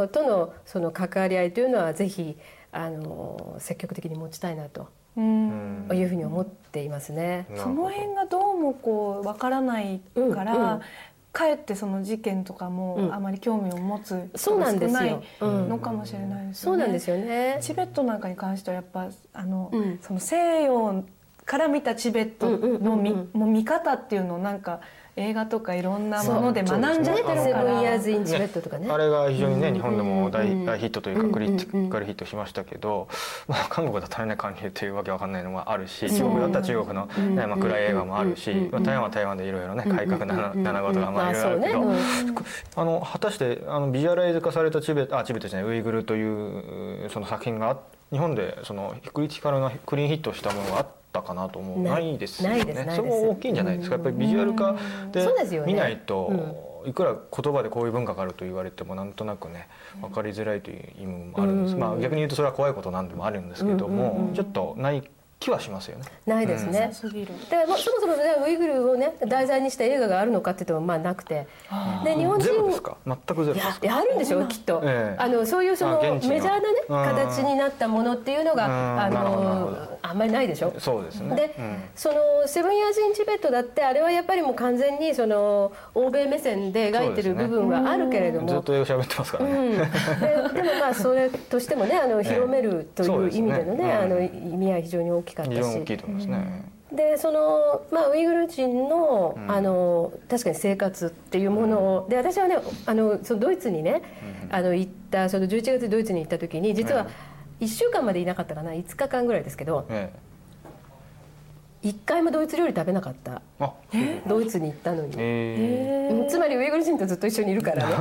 とのその関わり合いというのはぜひあの積極的に持ちたいなと
うん。
うん
いうふうに思っていますね。
その辺がどうもこうわからないから、
うんうん。
かえってその事件とか
うん。
もあまり興味を持つ
そうなん
人が少ないのかもしれないですよね。
そうなんですよね。
チベットなんかに関してはやっぱあの、
うん。
その西洋から見たチベットの見,、
うんうん。
もう見方っていうのをなんか映画とかいろんなもので学んじゃってる
セブン
から。
イヤーズ・イン・チベットとかね。
あれが非常にね、日本でも大,、ヒットというかクリテ
うん。
ィカルヒットしましたけど、まあ、韓国だったらね韓流というわけわかんないのもあるし中国だったら中国の、ねまあ、暗い映画もあるし、まあ、台湾は台湾でいろいろね改革な七事がまあいろいろあるけど、
まあ
あの果たしてあのビジュアライズ化されたチベあチベットじゃないウイグルというその作品があ日本でそのクリティカルなクリーンヒットしたものがあったかなと思う。
な
ないいですよねそれも大きいんじゃないですか。やっぱりビジュアル化で見ないと、いくら言葉でこういう文化があると言われてもなんとなくね分かりづらいという意味もあるんです、
うん。
まあ逆に言うとそれは怖いことなんでもあるんですけども、ちょっとない気気はしますよね。
ないですね、
すぎる
だからもうそもそもねウイグルをね題材にした映画があるのかって言ってもまあなくて。で日本人
ゼロですか？全くゼロ
いや
ですか？
いやあるんでしょきっと、
ええ。
あのそういうそのメジャーなね
うん
形になったものっていうのが
うん。
あの
ど
あんまりないでしょ？
そうですね。
で、
うん。
そのセブンイヤーズ・イン・チベットだってあれはやっぱりもう完全にその欧米目線で描いてる部分はあるけれども、
ずっと英語喋ってますからね、
うん、ででもまあそれとしてもねあの 広めるという意味でのね,、あの
そうです
意味は非常に大きかったし。
非常に大きいと思いますね、
でその、まあ、ウイグル人の,、あの確かに生活っていうものを、で私はねあのそのドイツにね、あの行ったその11月ドイツに行った時に実は1週間までいなかったかな5日間ぐらいですけど
え
1回もドイツ料理食べなかった。ドイツに行ったのに、
え。
うんつまりウイグル人とずっと一緒にいるからね。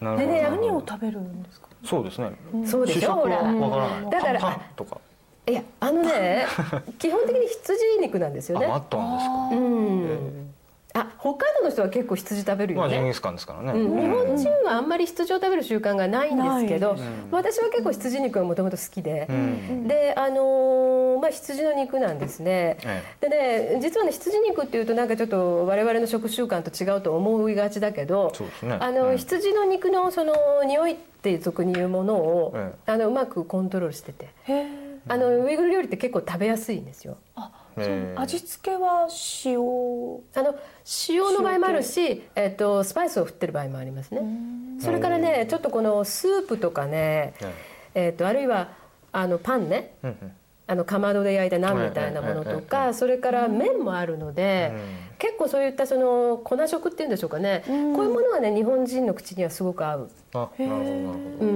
え なるほど
でね
何を食べるんですか？
そうですね。
そうでしょほら。
わからない。
だから
とか
いやあのね 基本的に羊肉なんですよね。
ああったんですか？
うん。あ北海道の人は結構羊食べるよね、
まあジンギスカンですからね、
うん、日本人はあんまり羊を食べる習慣がないんですけど、
ない
私は結構羊肉がもともと好きで、
うん。
であのーまあ羊の肉なんですね、
え
でね実はね羊肉っていうとなんかちょっと我々の食習慣と違うと思いがちだけど
そうですね。
あの、
うん。
羊の肉のその匂いって俗に言うものを、
え
あのうまくコントロールしてて。
へえ
あのウイグル料理って結構食べやすいんですよ。
あ味付けは塩。
あの塩の場合もあるし、えっとスパイスを振ってる場合もありますね。それからねちょっとこのスープとかね、
え
えっとあるいはあのパンね。
うんうん
あのかまどで焼いたナンみたいなものとかそれから麺もあるので、結構そういったその粉食っていうんでしょうかね、こういうものはね日本人の口にはすごく合う、
あなるほどなるほど。
う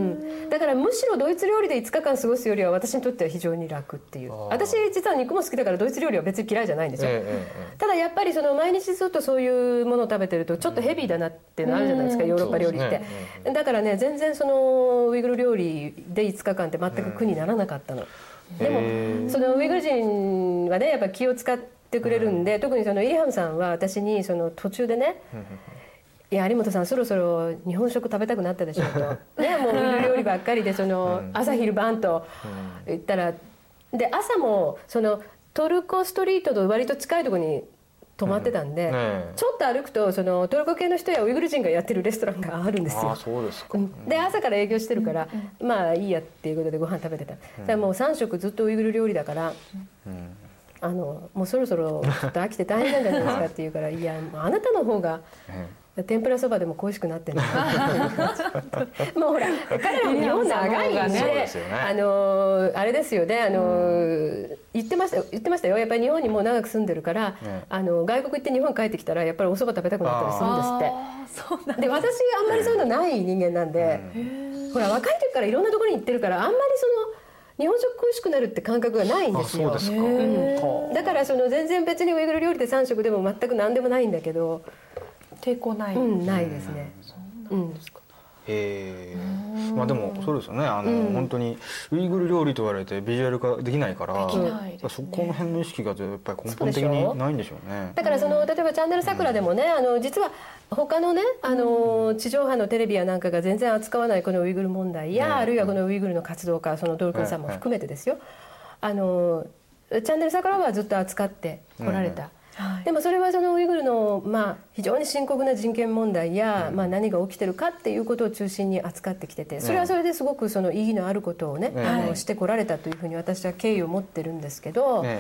ん、だからむしろドイツ料理で5日間過ごすよりは私にとっては非常に楽っていう。私実は肉も好きだからドイツ料理は別に嫌いじゃないんですよ、ただやっぱりその毎日ずっとそういうものを食べてるとちょっとヘビーだなっていうのあるじゃないですか、ヨーロッパ料理って、だからね全然そのウイグル料理で5日間って全く苦にならなかったの、でも
へ
そのウイグル人はねやっぱ気を使ってくれるんで、特にそのイリハムさんは私にその途中でねいや有本さんそろそろ日本食食べたくなったでしょうと。ねもうウイグル料理ばっかりでその朝昼晩と言ったら。で朝もそのトルコストリートと割と近いところに泊まってたんで、
うん。ねえ。
ちょっと歩くとそのトルコ系の人やウイグル人がやってるレストランがあるんですよ。
ああ。そうですか、
うん。で朝から営業してるから、まあいいやっていうことでご飯食べてた、だからもう3食ずっとウイグル料理だから、
うん。
あのもうそろそろちょっと飽きて大変なんじゃないですかって言うから「いやもうあなたの方が
え
天ぷらそばでも恋しくなってる もうほら彼らも日本長いんで。
ね。
あのあれですよね。あの、言ってました言ってましたよ。やっぱり日本にもう長く住んでるから、
ええ
あの外国行って日本帰ってきたらやっぱりお蕎麦食べたくなったりするんですって。で私あんまりそういうのない人間なんで、ほら若い時からいろんなところに行ってるからあんまりその日本食恋しくなるって感覚がないん
あ
ですよ。
そうですか、
うん。だからその全然別にウイグル料理で3食でも全く何でもないんだけど、
抵抗ない、
うん、ないですね、うん。
へえまあでもそうですよね。あの、本当にウイグル料理と言われてビジュアル化できないから
できないですね。
そこの辺の意識がやっぱり根本的にないんでしょうね。
だからその例えば「チャンネル桜」でもね、あの実は他のねあの地上波のテレビやなんかが全然扱わないこのウイグル問題や、
ね
あるいはこのウイグルの活動家そのドルクンさんも含めてですよ、あのチャンネル桜はずっと扱ってこられた。
はい。
でもそれはそのウイグルの、まあ、非常に深刻な人権問題や、まあ、何が起きてるかっていうことを中心に扱ってきててそれはそれですごくその意義のあることをね、してこられたというふうに私は敬意を持ってるんですけど、
え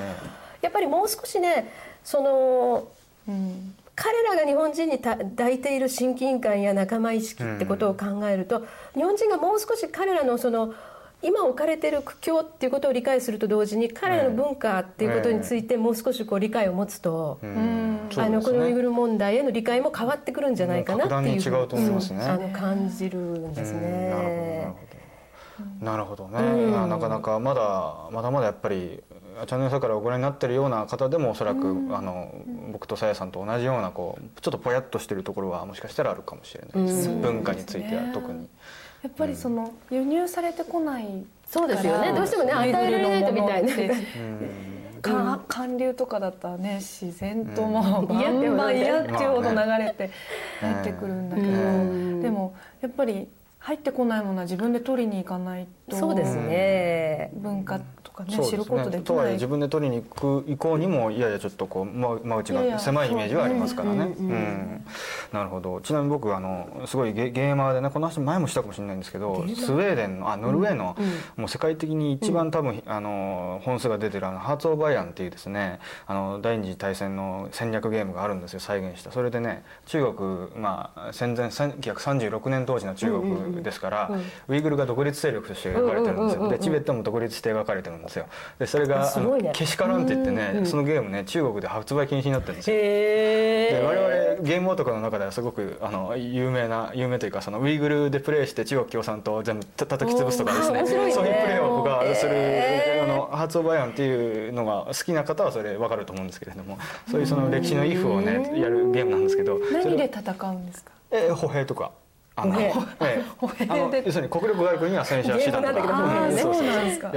やっぱりもう少しねその
うん。
彼らが日本人にた抱いている親近感や仲間意識ってことを考えると、日本人がもう少し彼らのその今置かれている苦境っていうことを理解すると同時に彼らの文化っていうことについてもう少しこう理解を持つと、
え
うん。
あのこのウイグル問題への理解も変わってくるんじゃないかなっていう
もうに違うと思いますね。
うんあの感じるんです
うん。
ね。
なるほど。なるほどね、
うん。
まあなかなかまだまだまだやっぱりチャンネル桜をご覧になってるような方でもおそらく、あの僕とさやさんと同じようなこうちょっとぽやっとしてるところはもしかしたらあるかもしれないですね、
うん。
文化については特に。
やっぱりその輸入されてこない
そうですよね。どうしてもね与えられないとみたいな。
うん。
か韓流とかだったらね自然ともうバンバン嫌っていうほど流れて入ってくるんだけど、
うん。
でもやっぱり入ってこないものは自分で取りに行かないと
そうですね。
文化とかね
そうです
知ることでき
とはいえ自分で取りに行く以降にもいやいやちょっとこう間間口
いやいや
が狭いイメージはありますからね。
そううん
なるほど。ちなみに僕あのすごいゲゲーマーでねこの話前もしたかもしれないんですけどスウェーデンのあノルウェーの、もう世界的に一番多分、あの本数が出てるあのハーツ・オブ・アイアンっていうですねあの第二次大戦の戦略ゲームがあるんですよ再現した。それでね中国まあ戦前1936年当時の中国ですから、ウイグルが独立勢力として描かれてるんですよ、でチベットも独立して描かれてるんですよ。でそれが
ね。
けしからんって言ってね、そのゲームね中国で発売禁止になってるんですよ。で
へ
我々ゲーム男の中ではすごくあの有名な有名というかそのウイグルでプレイして中国共産党を全部た叩き潰すとかですね。
ね。
そういうプレーを僕はする、あのハーツ・オブ・アイアンっていうのが好きな方はそれ分かると思うんですけれどもそういうその歴史のイフをねやるゲームなんですけどそれ
何で戦うんですか？
え歩兵とか。あのええ。あの要するに国力がある国には戦車手段とか
ゲームなんだけど
うんそうそうやるんですけど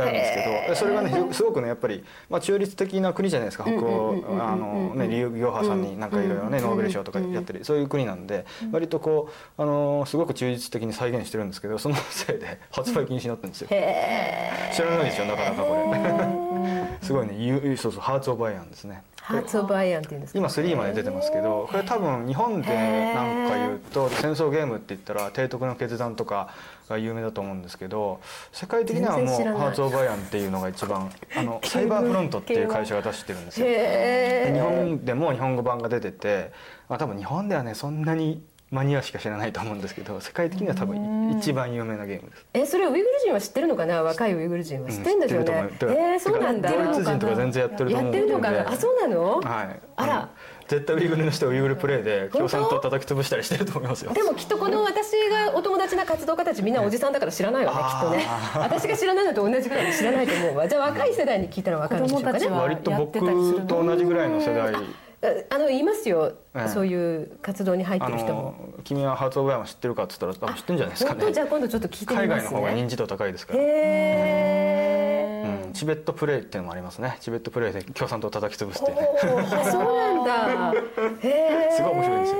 えそれがねすごくねやっぱり、まあ、中立的な国じゃないですか北欧あのね李行派さんになんかいろいろねノーベル賞とかやってるそういう国なんで割とこうあのすごく中立的に再現してるんですけどそのせいで発売禁止になってるんですよ知らないでしょなかなかこれすごいねゆそうそうハーツ・オブ・アイアンですね
ハーツ・オブ・アイアンっていうんですか？
今3まで出てますけどこれ多分日本でなんか言うと戦争ゲームって言ったら「提督の決断」とかが有名だと思うんですけど世界的にはもうハーツ・オブ・アイアンっていうのが一番あの サイバーフロントっていう会社が出してるんですよ。日本でも日本語版が出てて、まあ、多分日本ではねそんなにマニアしか知らないと思うんですけど世界的には多分一番有名なゲームです。
えそれウイグル人は知ってるのかな？若いウイグル人は。知ってるんですよね、
うん知ってると思う。
えー、そうなんだ。
ドイツ人とか全然やってると思うんで。
やってるのかな？あそうなの、
はい、
あら。
の絶対ウイグルの人はウイグルプレイで共産党叩き潰したりしてると思いますよ。
でもきっとこの私がお友達な活動家たちみんなおじさんだから知らないわねきっとね。私が知らないのと同じぐらいに知らないと思うわじゃあ若い世代に聞いたら分かるんでしょうかね
割と僕と同じぐらいの世代
あの言いますよ、
ええ。
そういう活動に入って
あ
る人も。
の君はハーツ・オブ・アイアンを知ってるかって言ったら多分知ってるんじゃないですか
本当？じゃあ
ね
今度ちょっと聞いてみ
海
ますね。
外の方が認知度高いですから、
へえ
うん、チベットプレイっていうのもありますね。チベットプレイで共産党を叩き潰すっていうね。
そうなんだ。へえ
すごい面白いんですよ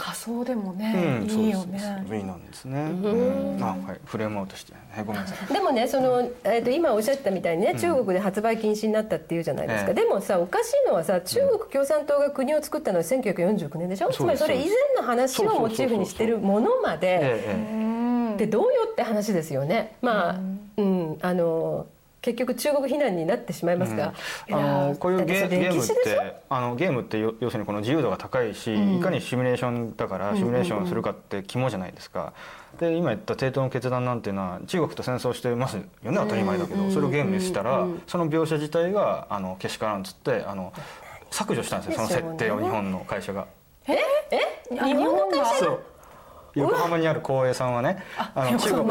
仮想でも
う
ね、
ん、
いいよね。
いいなんですね、うん、あはいフレームアウトして、ね、ごめんなさい。
でもねその、えー、と今おっしゃったみたいにね中国で発売禁止になったっていうじゃないですか、
ええ。
でもさおかしいのはさ中国共産党が国を作ったのは1949年でしょ？
うです
まりそれ以前の話をモチーフにしてるものまで。
ええ。
でどうよって話ですよね。まあうんあの結局中国非難になってしまいますが、
あのこういうゲームってあのゲームってよ要するにこの自由度が高いし、いかにシミュレーションだからシミュレーションをするかって肝じゃないですか。で今言った帝都の決断なんていうのは中国と戦争してますよね当たり前だけど、それをゲームにしたら、その描写自体があのけしからんっつってあの削除したんですよその設定を日本の会社が。
日本の会社
そう横浜にある光栄さんはねあの中国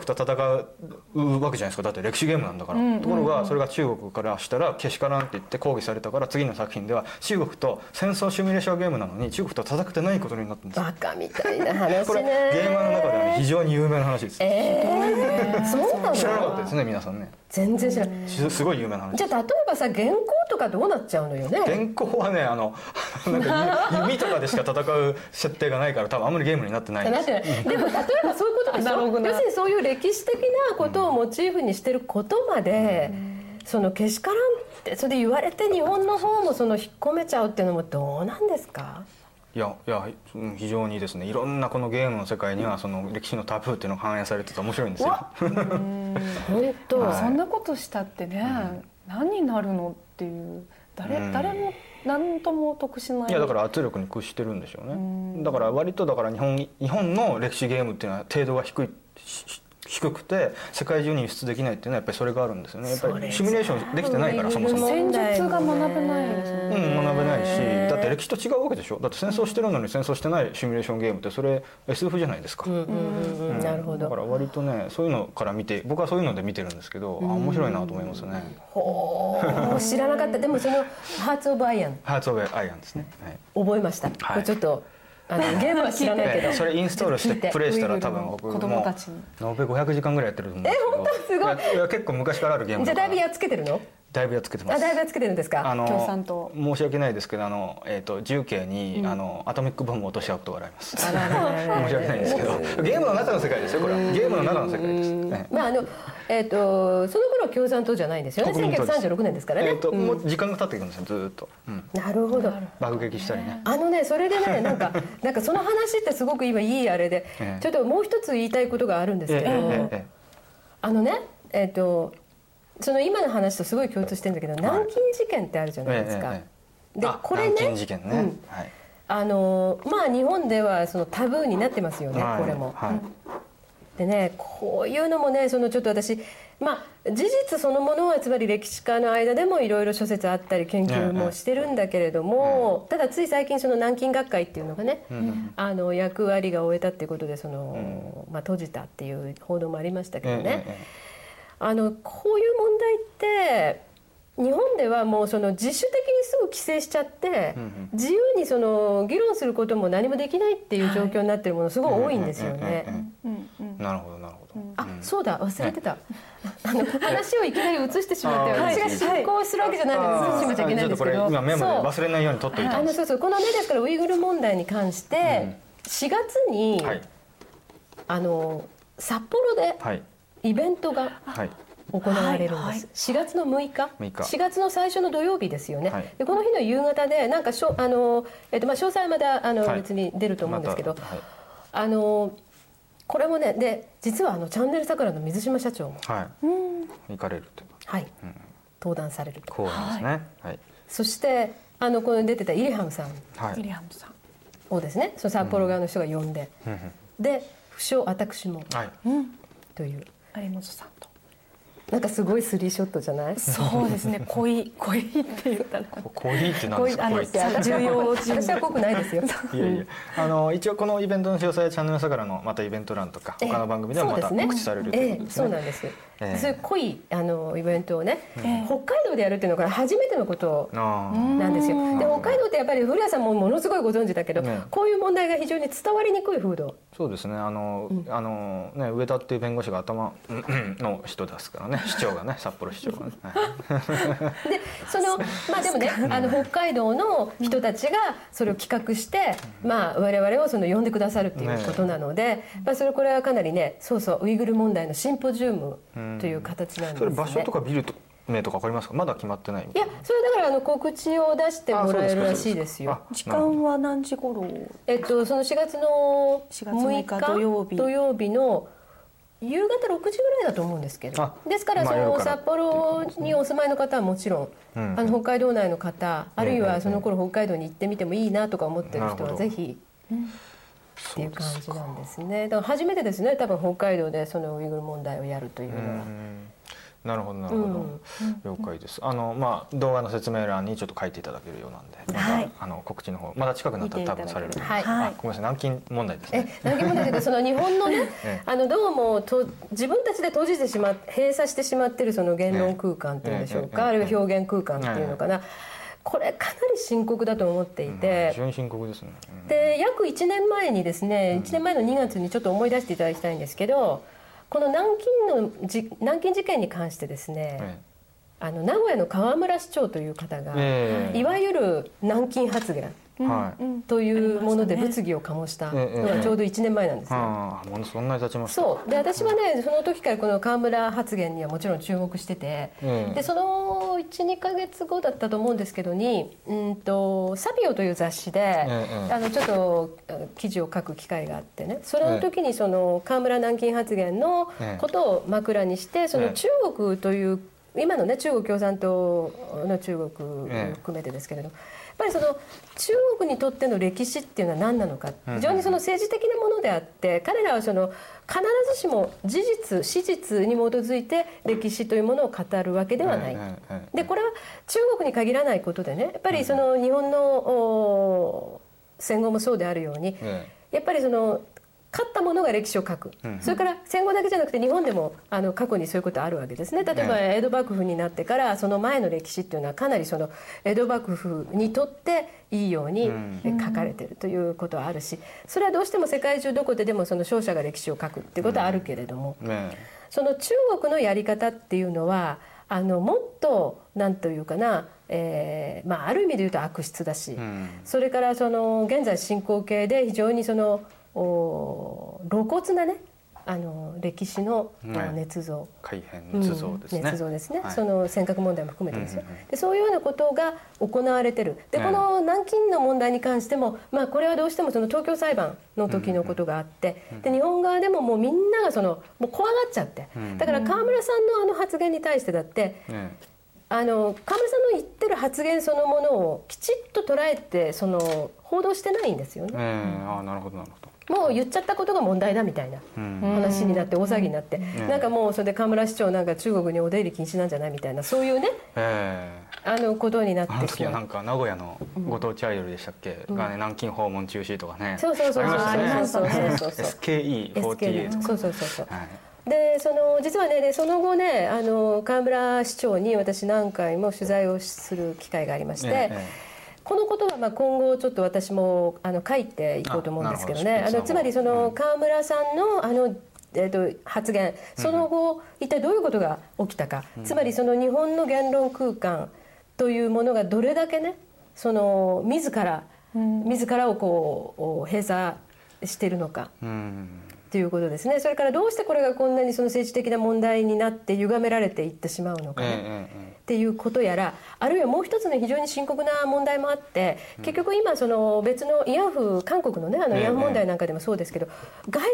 と、戦うわけじゃないですか。だって歴史ゲームなんだから、ところがそれが中国からしたらけしからんって言って抗議されたから次の作品では中国と戦争シミュレーションゲームなのに中国と戦ってないことになってるんです。よ
バカみたいな話
これ
ね
ゲーマーの中ではね非常に有名な話です、
えー、
知らなかった
の
ですね皆さんね
全然知らない。
しすごい有名な話。
じゃあ例えばさ原稿とかどうなっちゃうのよね？
原稿はねあの なんかゆ 弓とかでしか戦う設定がないから多分あんまりゲームになってないんです。
なってない。でも例えばそういうことでしょ？要するにそういう歴史的なことをモチーフにしてることまで、そのけしからんってそれで言われて日本の方もその引っ込めちゃうっていうのもどうなんですか？
いやいやうん非常にですねいろんなこのゲームの世界にはその歴史のタブーっていうのが反映されてて面白いんですよ。
本当、
はい。
そんなことしたってね、何になるのっていう誰,、
うん。
誰も何とも得しない。
いやだから圧力に屈してるんでしょうね。だから割とだから日本日本の歴史ゲームっていうのは程度が低いし低くて世界中に輸出できないっていうのはやっぱりそれがあるんですよね。やっぱりシミュレーションできてないからそもそも。
戦術が学べないですよ
う
ね。
ん、学べないし。だって歴史と違うわけでしょ？だって戦争してるのに戦争してないシミュレーションゲームってそれ SF じゃないですか、
なるほど。
だから割とねそういうのから見て僕はそういうので見てるんですけど、あ面白いなと思いますね、
ほう知らなかった。でもその「ハーツ・オブ・アイアン。
ハーツ・オブ・アイアンですね、はい」
覚えました、これちょっとあの ゲームは知らないけど、
ええそれインストールしてプレイしたら多分僕もう延べ500時間ぐらいやってると思うんですけど。
え本当？すごい。
やいや結構昔からあるゲームだから。
じゃあだいぶやっつけてるの？
だいぶやっつけてます。
あだいぶやっつけてるんですか？
あの
共産党。
申し訳ないですけどあの、えー、と重慶に、あのアトミックボムを落としちゃうことがあります 申し訳ないんですけど。ゲームの中の世界ですよこれは。ゲームの中の世界です、ね
まああのえっ、とその頃は共産党じゃないんですよね。
国民党です。
1936年ですからね、
えーと
うん。
もう時間が経っていくんですよずーっと、うん、
なるほど。
爆撃したりね。
あのねそれでね なんかなんかその話ってすごく今いいあれで、
ええ。
ちょっともう一つ言いたいことがあるんですけど、
え
あのねえっ、とその今の話とすごい共通してるんだけど、南京事件ってあるじゃないですか。で
あ
これね
南京事件ね、
うん。
はい。
あのまあ日本ではそのタブーになってますよね、
はい。
これも。
はい
でねこういうのもねそのちょっと私まあ事実そのものはつまり歴史家の間でもいろいろ諸説あったり研究もしてるんだけれども、ただつい最近その南京学会っていうのがね、
うん。
あの役割が終えたっていうことでその、まあ、閉じたっていう報道もありましたけどね、
ええ
あのこういう問題って日本ではもうその自主的にすぐ規制しちゃって、自由にその議論することも何もできないっていう状況になってるものすごい多いんですよね。
なるほどなるほど、
あ、そうだ忘れてた。あの話をいきなり移してしまって、私が進行するわけじゃないので移してしまっちゃいけないんですけど。
ちょっとこれ今メモで
そう。
忘れないように取っといた
あ
んです。
のそうそう。このねですからウイグル問題に関して4月に、
はい。
あの札幌で
はい。
イベントが
はい
行われるんです、
はいはい。
4月の6日
？6日。
4月の最初の土曜日ですよね、
はい。
でこの日の夕方でなんかしょあの、えっとまあ、詳細はまだあの、
はい。
別に出ると思うんですけど、
またはい。
あのこれもねで実はあのチャンネル桜の水島社長も、
はい。行かれると。い。う
はい登壇されると。
こうなんですね。はい。
そしてあのこの出てたイリハムさん。
はい。
イリハムさん
をですねその札幌側の人が呼んで、
うんうん
で不詳私も。
はい。
うん
という。
有本さん。と
なんかすごいスリーショットじゃない？
そうですね。恋恋って言ったら。
濃いって何ですか？
濃い
って。
重要人
私は濃くないですよ。
いやいや。あの一応このイベントの詳細はチャンネル桜のまたイベント欄とか
ええ。
他の番組でもまた告知されるということですね。
ええそうなんです、
ええ。
そういう濃いあのイベントをね、
ええ。
北海道でやるっていうのが初めてのこと
あ
なんですよ。
うん。
で北海道ってやっぱり古谷さんもものすごいご存知だけど、
ね
こういう問題が非常に伝わりにくい風土。
あそうですね。あのあのね上田っていう弁護士が頭うんうんの人ですからね。市長がね札幌市長がね。は い
でそのまあでもねあの北海道の人たちがそれを企画して、まあ我々をその呼んでくださるっていうことなので、まあそれこれはかなりねそうそうウイグル問題のシンポジウムという形なんですね。
それ場所とかビルと名とかわかりますか？まだ決まってないみ
いやそれだからあの告知を出してもらえるらしいですよ。
あ
時間は何時頃？
えっとその4月の
4月6日土曜日。
土曜日の夕方6時ぐらいだと思うんですけど。
あ
ですからその札幌にお住まいの方はもちろん、
うん。
あの北海道内の方あるい
ええ
はその頃北海道に行ってみてもいいなとか思ってる人はぜひっていう感じなんですね。だから初めてですね。多分北海道でそのウイグル問題をやるという
う
のは。
ん。なるほどなるほど、
うん
了解です。あのまあ動画の説明欄にちょっと書いていただけるようなんでまた、
はい。
あの告知の方まだ近くなったら多分される
はい。
あごめんなさい。南京問題です
え
ね
何もだけどその日本のね
ええ。
あのどうもと自分たちで閉じてしまっ閉鎖してしまってるその言論空間っていうんでしょう
ええ
かあるいは表現空間っていうのかなこれかなり深刻だと思ってい
うん
て
非常に深刻ですね、うん。
で約1年前にですね1年前の2月にちょっと思い出していただきたいんですけどこの南京のじ南京事件に関してですね
え。
あの名古屋の河村市長という方が
ええ。
いわゆる南京発言というもので物議を醸した。のがちょうど1年前なんですよ。
ああものそんなに経ちました。
そう。で私はねその時からこの河村発言にはもちろん注目してて、
ええ。
でその12か月後だったと思うんですけどに「うんとサピオ」という雑誌で、
ええ。
あのちょっとあ記事を書く機会があってね。その時にその河村南京発言のことを枕にしてその中国という今のね中国共産党の中国を含めてですけれど、ぱりその中国にとっての歴史っていうのは何なのか非常にその政治的なものであって彼らはその必ずしも事実史実に基づいて歴史というものを語るわけではない。でこれは中国に限らないことでねやっぱりその日本のお戦後もそうであるように
え。
やっぱりその勝った者が歴史を書く、
うん
それから戦後だけじゃなくて日本でもあの過去にそういうことあるわけですね。例えば
え
江戸幕府になってからその前の歴史っていうのはかなりその江戸幕府にとっていいように書かれてるということはあるしそれはどうしても世界中どこででもその勝者が歴史を書くっていうことはあるけれども、
えね。
その中国のやり方っていうのはあのもっとなんというかな、えーまあ、ある意味で言うと悪質だし、
えうん。
それからその現在進行形で非常にそのお露骨なねあの歴史の
ね
捏造、
改変捏造ですね、
うん捏造ですね、
はい。
その尖閣問題も含めてですよ、
うんうんうん。
でそういうようなことが行われてる。で
ね
この南京の問題に関しても、まあ、これはどうしてもその東京裁判の時のことがあって、で日本側でももうみんながそのもう怖がっちゃって、
うん
だから河村さんのあの発言に対してだって
ね
あの河村さんの言ってる発言そのものをきちっと捉えてその報道してないんですよね。
ええああなるほどなるほど
もう言っちゃったことが問題だみたいな
うん。
話になって大騒ぎになって、
ん。
なんかもうそれで河村市長なんか中国にお出入り禁止なんじゃないみたいなそういうね
ええ。
あのことになって
あの時は
しまうん
なか名古屋のご当地アイドルでしたっけ、がね南京訪問中止とかね。
そうそうそうそう。そうそうそうそう。
SKE48 とか
そうそうそうそう。
はい。
でその実はねでその後ねあの河村市長に私何回も取材をする機会がありまして、
ええ
このことはまあ今後ちょっと私もあの書いていこうと思うんですけどね。
あ
のつまりその河村さんのあのえー、と発言。その後一体どういうことが起きたか、つまりその日本の言論空間というものがどれだけねその自ら、自らをこう閉鎖しているのか。
うん
ということですね。それからどうしてこれがこんなにその政治的な問題になって歪められていってしまうのかっていうことやらあるいはもう一つの非常に深刻な問題もあって結局今その別の慰安婦韓国のねあの
ええ
慰安婦問題なんかでもそうですけど外国に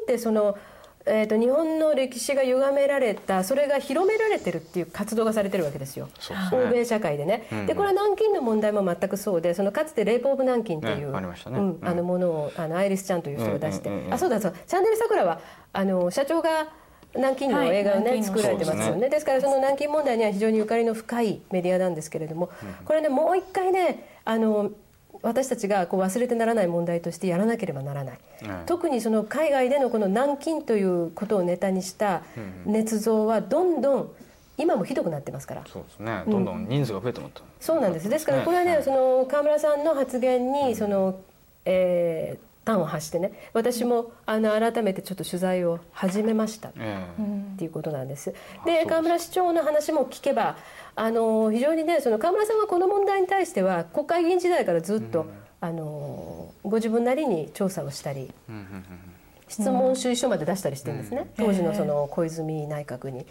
おいてそのえー、と日本の歴史が歪められたそれが広められてるっていう活動がされてるわけですよ。
ね。
欧米社会でね、
うん
でこれは南京の問題も全くそうでそのかつて「レイプ・オブ・南京」っていう、
ねね。
うん
うん。
あのものをあのアイリス・ちゃんという人が出して、
うんうんうんうん。
あそうだそうチャンネル桜はあの社長が南京の映画をね、
はい
作られてますよ
そう
ね。ですからその南京問題には非常にゆかりの深いメディアなんですけれども、これねもう一回ねあの私たちがこう忘れてならない問題としてやらなければならない、
うん
特にその海外でのこの南京ということをネタにした捏造はどんどん今もひどくなってますから。
そうですね。どんどん人数が増えてもった
そうなんです。ですからこれはね、その河村さんの発言にその、えー端を発してね、私もあの改めてちょっと取材を始めました。
え
っていうことなんです。で河村市長の話も聞けばあの非常にねその河村さんはこの問題に対しては国会議員時代からずっと、あのご自分なりに調査をしたり。
えうんうん
質問主意書まで出したりしてるんですね、当時のその小泉内閣に。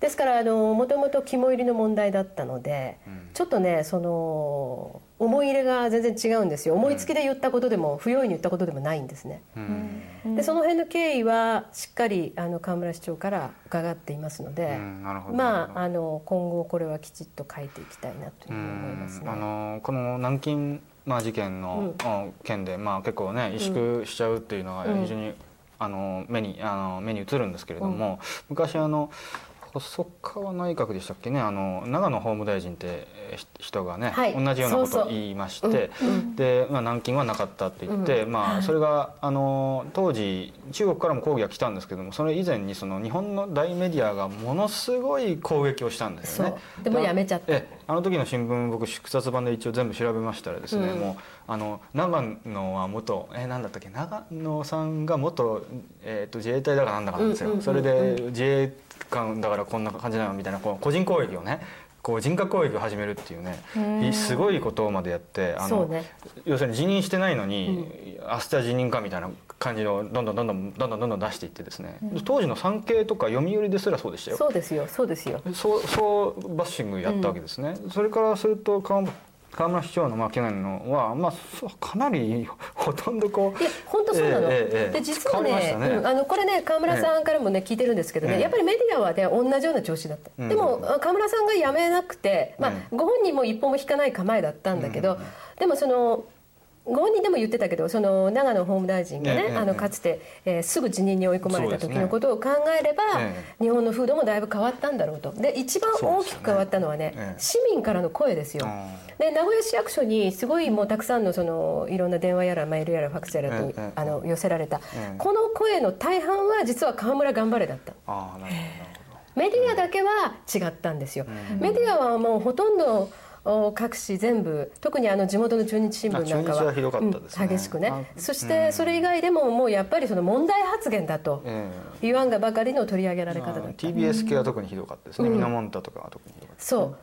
ですからあのもともと肝入りの問題だったので、
ん。
ちょっとねその思い入れが全然違うんですよ。思いつきで言ったことでも、不用意に言ったことでもないんですね。
うん。
でその辺の経緯はしっかりあの河村市長から伺っていますので、まああの今後これはきちっと書いていきたいなというふうに思いますね。
うん。あのこの南京、まあ、事件の、うん。件で、まあ、結構ね萎縮しちゃうっていうのが
うん。
非常に、あの目にあの目に映るんですけれども、昔あの細川内閣でしたっけねあの長野法務大臣って人がね、
はい。
同じようなことを言いましてで、まあ、南京はなかったって言って、
うん。
まあ、それがあの当時中国からも抗議が来たんですけどもそれ以前にその日本の大メディアがものすごい攻撃をしたんですよね。
でもやめちゃった。
ええ。あの時の新聞僕縮刷版で一応全部調べましたらですね、
うん。
もうあの長野は元えなんだったっけ？長野さんが元、えー、と自衛隊だかなんだかなんですよ、
うんうんうんうん。
それで自衛官だからこんな感じなのみたいなこう個人攻撃をねこう人格攻撃を始めるっていうねすごいことまでやってあの、
ね。
要するに辞任してないのに、明日辞任かみたいな感じのどんどんどんどんどんどんどんどん出していってですね、当時の産経とか読売ですらそうでしたよ。
そうですよそうですよ。
そうそうバッシングやったわけですね、それからすると川村川村市長のまあ去年のは、まあ、かなりほとんどこう
いや本当そうなの、
ええええ
で実はね
ね。
うんあのこれね川村さんからもね、聞いてるんですけどね、
ええ。
やっぱりメディアはね同じような調子だった、
うん。
でもあ川村さんが辞めなくて、まあ
う
ご本人も一歩も引かない構えだったんだけど、でもそのご本人でも言ってたけどその長野法務大臣がね、
ええ
あのかつて、えーすぐ辞任に追い込まれた時のことを考えれば、
え
日本の風土もだいぶ変わったんだろうと。で一番大きく変わったのはね
ねええ。
市民からの声ですよ。
うん
で名古屋市役所にすごいもうたくさんのそのいろんな電話やらメールやらファックスやらと、
ええ
あの寄せられた、
ええ。
この声の大半は実は河村頑張れだった。メディアだけは違ったんですよ、メディアはもうほとんどお各紙全部特にあの地元の中日新聞なんかは激しくね。
あ
そしてそれ以外でももうやっぱりその問題発言だと
え
言わんがばかりの取り上げられ方だ
まあ
った、
TBS 系は特にひどかったですね、ミノモンタとかは特にひどかった
そ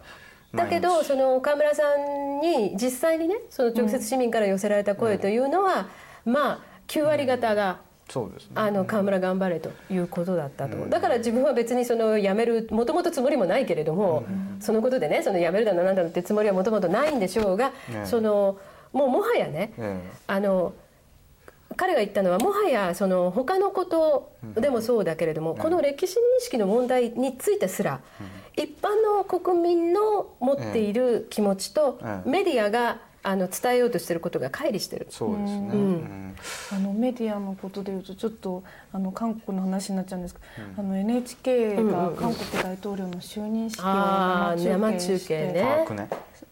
う。だけどその河村さんに実際にねその直接市民から寄せられた声というのは、まあ9割方が
そうですね。
あの河村頑張れということだったと、だから自分は別にその辞めるもともとつもりもないけれども、そのことでねその辞めるだのなんだのってつもりはもともとないんでしょうが、
ね。
そのもうもはやね、
え
あの彼が言ったのはもはやその他のことでもそうだけれども、この歴史認識の問題についてすら、一般の国民の持っている気持ちと、
ええ
メディアがあの伝えようとしていることが乖離してる。
そうですね、
ん。
うん。
あのメディアのことでいうとちょっとあの韓国の話になっちゃうんですけど、あの NHK が韓国大統領の就任式を生中継し
ね。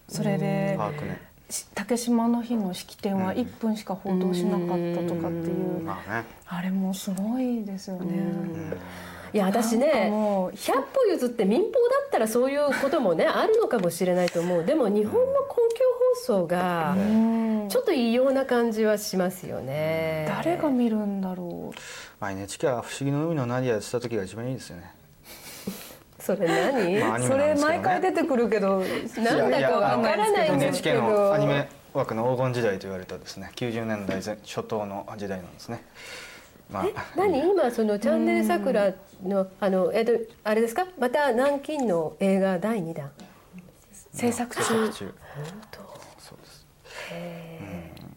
それで
パークね。
し竹島の日の式典は1分しか報道しなかったとかっていう、
まあね。
あれもすごいですよね。
いや私ね
もう
100歩譲って民放だったらそういうこともねあるのかもしれないと思う。でも日本の公共放送が
うん。
ちょっと異様な感じはしますよね。
誰が見るんだろう。
まあ NHK は「不思議の海のナディア」やってた時が一番いいですよね。
それ何、
まあアニメ
それ毎回出てくるけど
なんだかわからないんですけ
NHK のアニ
ど
メ枠の黄金時代と言われたですね。90年代前初頭の時代なんですねまあ。
え何？今そのチャンネル桜のあのえっとあれですか？また南京の映画第2弾。
制作中。
中。そうです。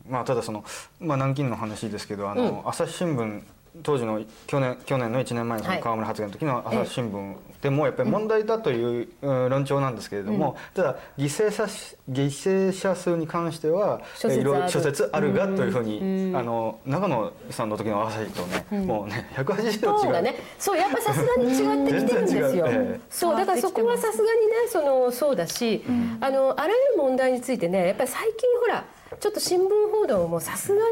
うん。まあただその、まあ、南京の話ですけどあの、朝日新聞当時の去年去年の1年前のその
はい。
河村発言の時の朝日新聞でもやっぱり問題だという、うん論調なんですけれども、ただ犠牲者犠牲者数に関しては
諸説
いろいろ
ある
諸説あるがというふうに、あの長野さんの時の朝日とね、もうね180度違う。
そうがね。そうやっぱさすがに違ってきてるんですよ、
ええ。
そうだからそこはさすがにねそのそうだし、あのあらゆる問題についてねやっぱり最近ほらちょっと新聞報道もさすがにね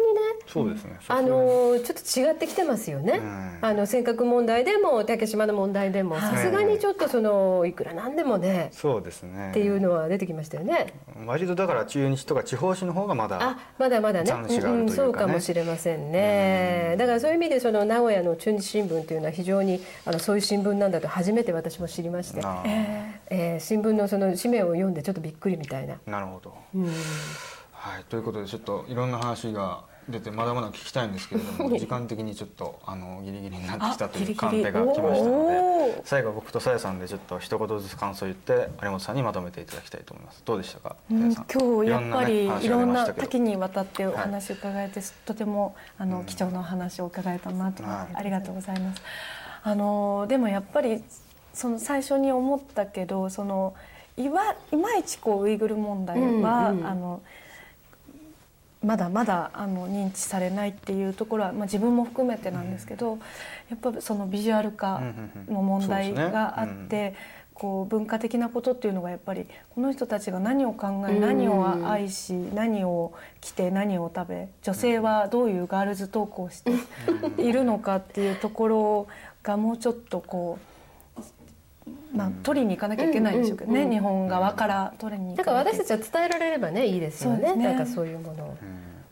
そうですね。
あのちょっと違ってきてますよね、
ん。
あの尖閣問題でも竹島の問題でもさすがにちょっとそのいくらなんでもね
そうですね。
っていうのは出てきましたよね。
割とだから中日とか地方紙の方がまだ
あまだまだね。
残滓があるという
んそうかもしれませんね、だからそういう意味でその名古屋の中日新聞というのは非常にあのそういう新聞なんだと初めて私も知りまして、
な
えー新聞のその紙面を読んでちょっとびっくりみたいな、
なるほど。
うん、
はいということでちょっといろんな話が出てまだまだ聞きたいんですけれども時間的にちょっとあのギリギリになってきたというカンペが来ましたので最後僕とさやさんでちょっと一言ずつ感想を言って有本さんにまとめていただきたいと思います。どうでしたか？
うん今日やっぱり
いろんな
多岐にわたってお話を伺えて、とてもあの貴重なお話を伺えたなと思って、
はい。
ありがとうございます。あのでもやっぱりその最初に思ったけどそのいわいまいちこうウイグル問題は、
うんうん。
あのまだまだあの認知されないっていうところは、まあ、自分も含めてなんですけど、やっぱそのビジュアル化の問題があって、こう文化的なことっていうのがやっぱりこの人たちが何を考え、
うん。
何を愛し何を着て何を食べ女性はどういうガールズトークをしているのかっていうところがもうちょっとこう、まあ、取りに行かなきゃいけないんでしょうけどね、
うんうんうん
日本側から取りに行
だから私たちは伝えられればねいいですよね
ね
なんかそういうものを。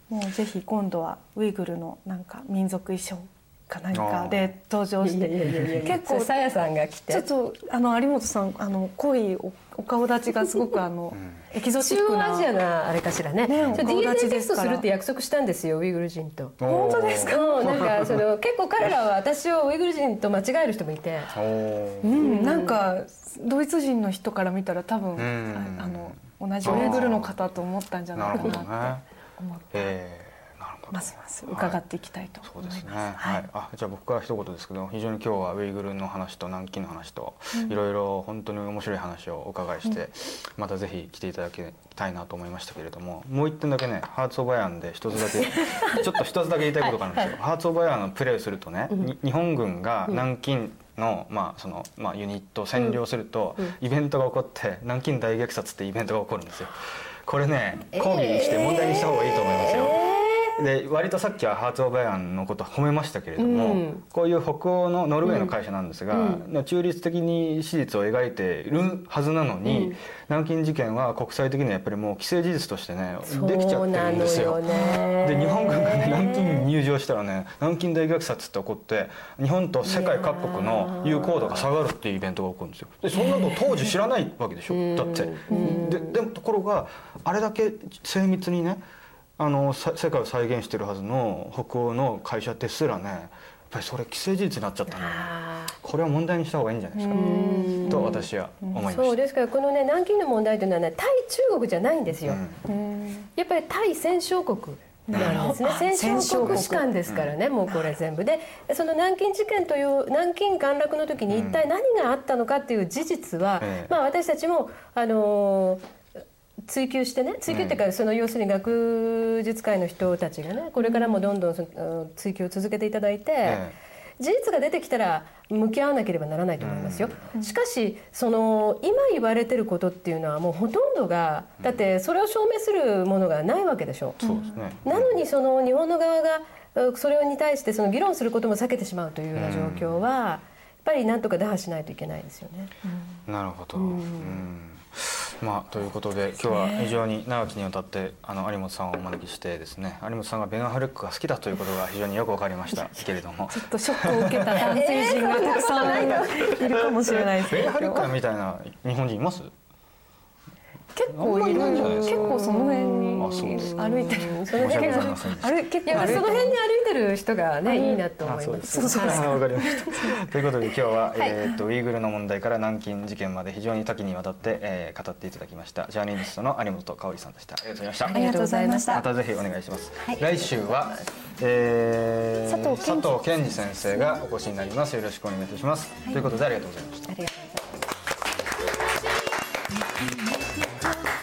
もうぜひ今度はウイグルのなんか民族衣装か何かで登場して結構
さやさんが来て。
ちょっとあの有本さんあの濃いおお顔立ちがすごくあの、エキゾチッ
中
クな
央アジアなあれかしらね
ねお顔
DNA
立ち
テスト
ですから。
するって約束したんですよウイグル人と。
本当です
か？
うんなんか その結構彼らは私をウイグル人と間違える人もいて。
うん、なんかドイツ人の人から見たら多分、
ん。
ああの同じウイグルの方と思ったんじゃな
ないる
かなって。思って。ますます伺っていきたいと
そう
思います。
ですね。はい。あ、じゃあ僕から一言ですけど、非常に今日はウイグルの話と南京の話と、いろいろ本当に面白い話をお伺いして、またぜひ来ていただきたいなと思いましたけれども、もう一点だけね、ハーツオブアイアンで一つだけ、ちょっと一つだけ言いたいことがあるんですよ。ハーツオブアイアンのプレーをするとね、に日本軍が南京のまあそのまあユニットを占領すると、イベントが起こって南京大虐殺ってイベントが起こるんですよ。これね、抗議にして問題にした方がいいと思いますよ。で割とさっきはハーツ・オブ・アイアンのこと褒めましたけれども、
うん。
こういう北欧のノルウェーの会社なんですが、中立的に史実を描いているはずなのに、南京事件は国際的にはやっぱりもう既成事実としてねできちゃってるんですよ。
よね。
で日本軍がね南京に入場したらね南京大虐殺って起こって日本と世界各国の友好度が下がるっていうイベントが起こるんですよ。でそんなの当時知らないわけでしょ。だって。ででもところがあれだけ精密にねあのさ世界を再現してるはずの北欧の会社ですらねやっぱりそれ既成事実になっちゃったな
あ
これは問題にした方がいいんじゃないですか。
うん。
と私は思いました。
そうですからこのね南京の問題というのはね対中国じゃないんですよ、
うん。
やっぱり対戦勝国なんですね。
なるほど
戦勝国士官ですからね、もうこれ全部。でその南京事件という南京陥落の時に一体何があったのかっていう事実は、
ええ。
まあ、私たちもあのー追求してね追求っていうか、その要するに学術界の人たちがねこれからもどんどんその追求を続けていただいて、
え
事実が出てきたら向き合わなければならないと思いますよ。しかしその今言われてることっていうのはもうほとんどがだってそれを証明するものがないわけでしょ。
そう
なのにその日本の側がうそれに対してその議論することも避けてしまうというような状況はやっぱりなんとか打破しないといけないですよね。
なるほど、うんまあ、ということで今日は非常に長きにわたってあの有本さんをお招きしてですね有本さんがベン・アフレックが好きだということが非常によく分かりました けれども。
ちょっとショックを受けた男性陣がたくさんいるかもしれないです
ベン・
ね
アフレックみたいな日本人います？
結構いる
あんまりいないんじゃないですか
結構その辺に歩いてる
その辺に歩いてる人がねいいなと思います。
わかりました。ということで今日は、えーっとウイグルの問題から南京事件まで非常に多岐にわたって、えー語っていただきましたジャーナリストの有本香織さんでした。ありがとうございました。
ありがとうございました
またぜひお願いします。
はい
来週は、えー
佐藤健二
佐藤健二先生がお越しになります。よろしくお願いいたします。ということでありがとうございました。
ありがとうございます「
心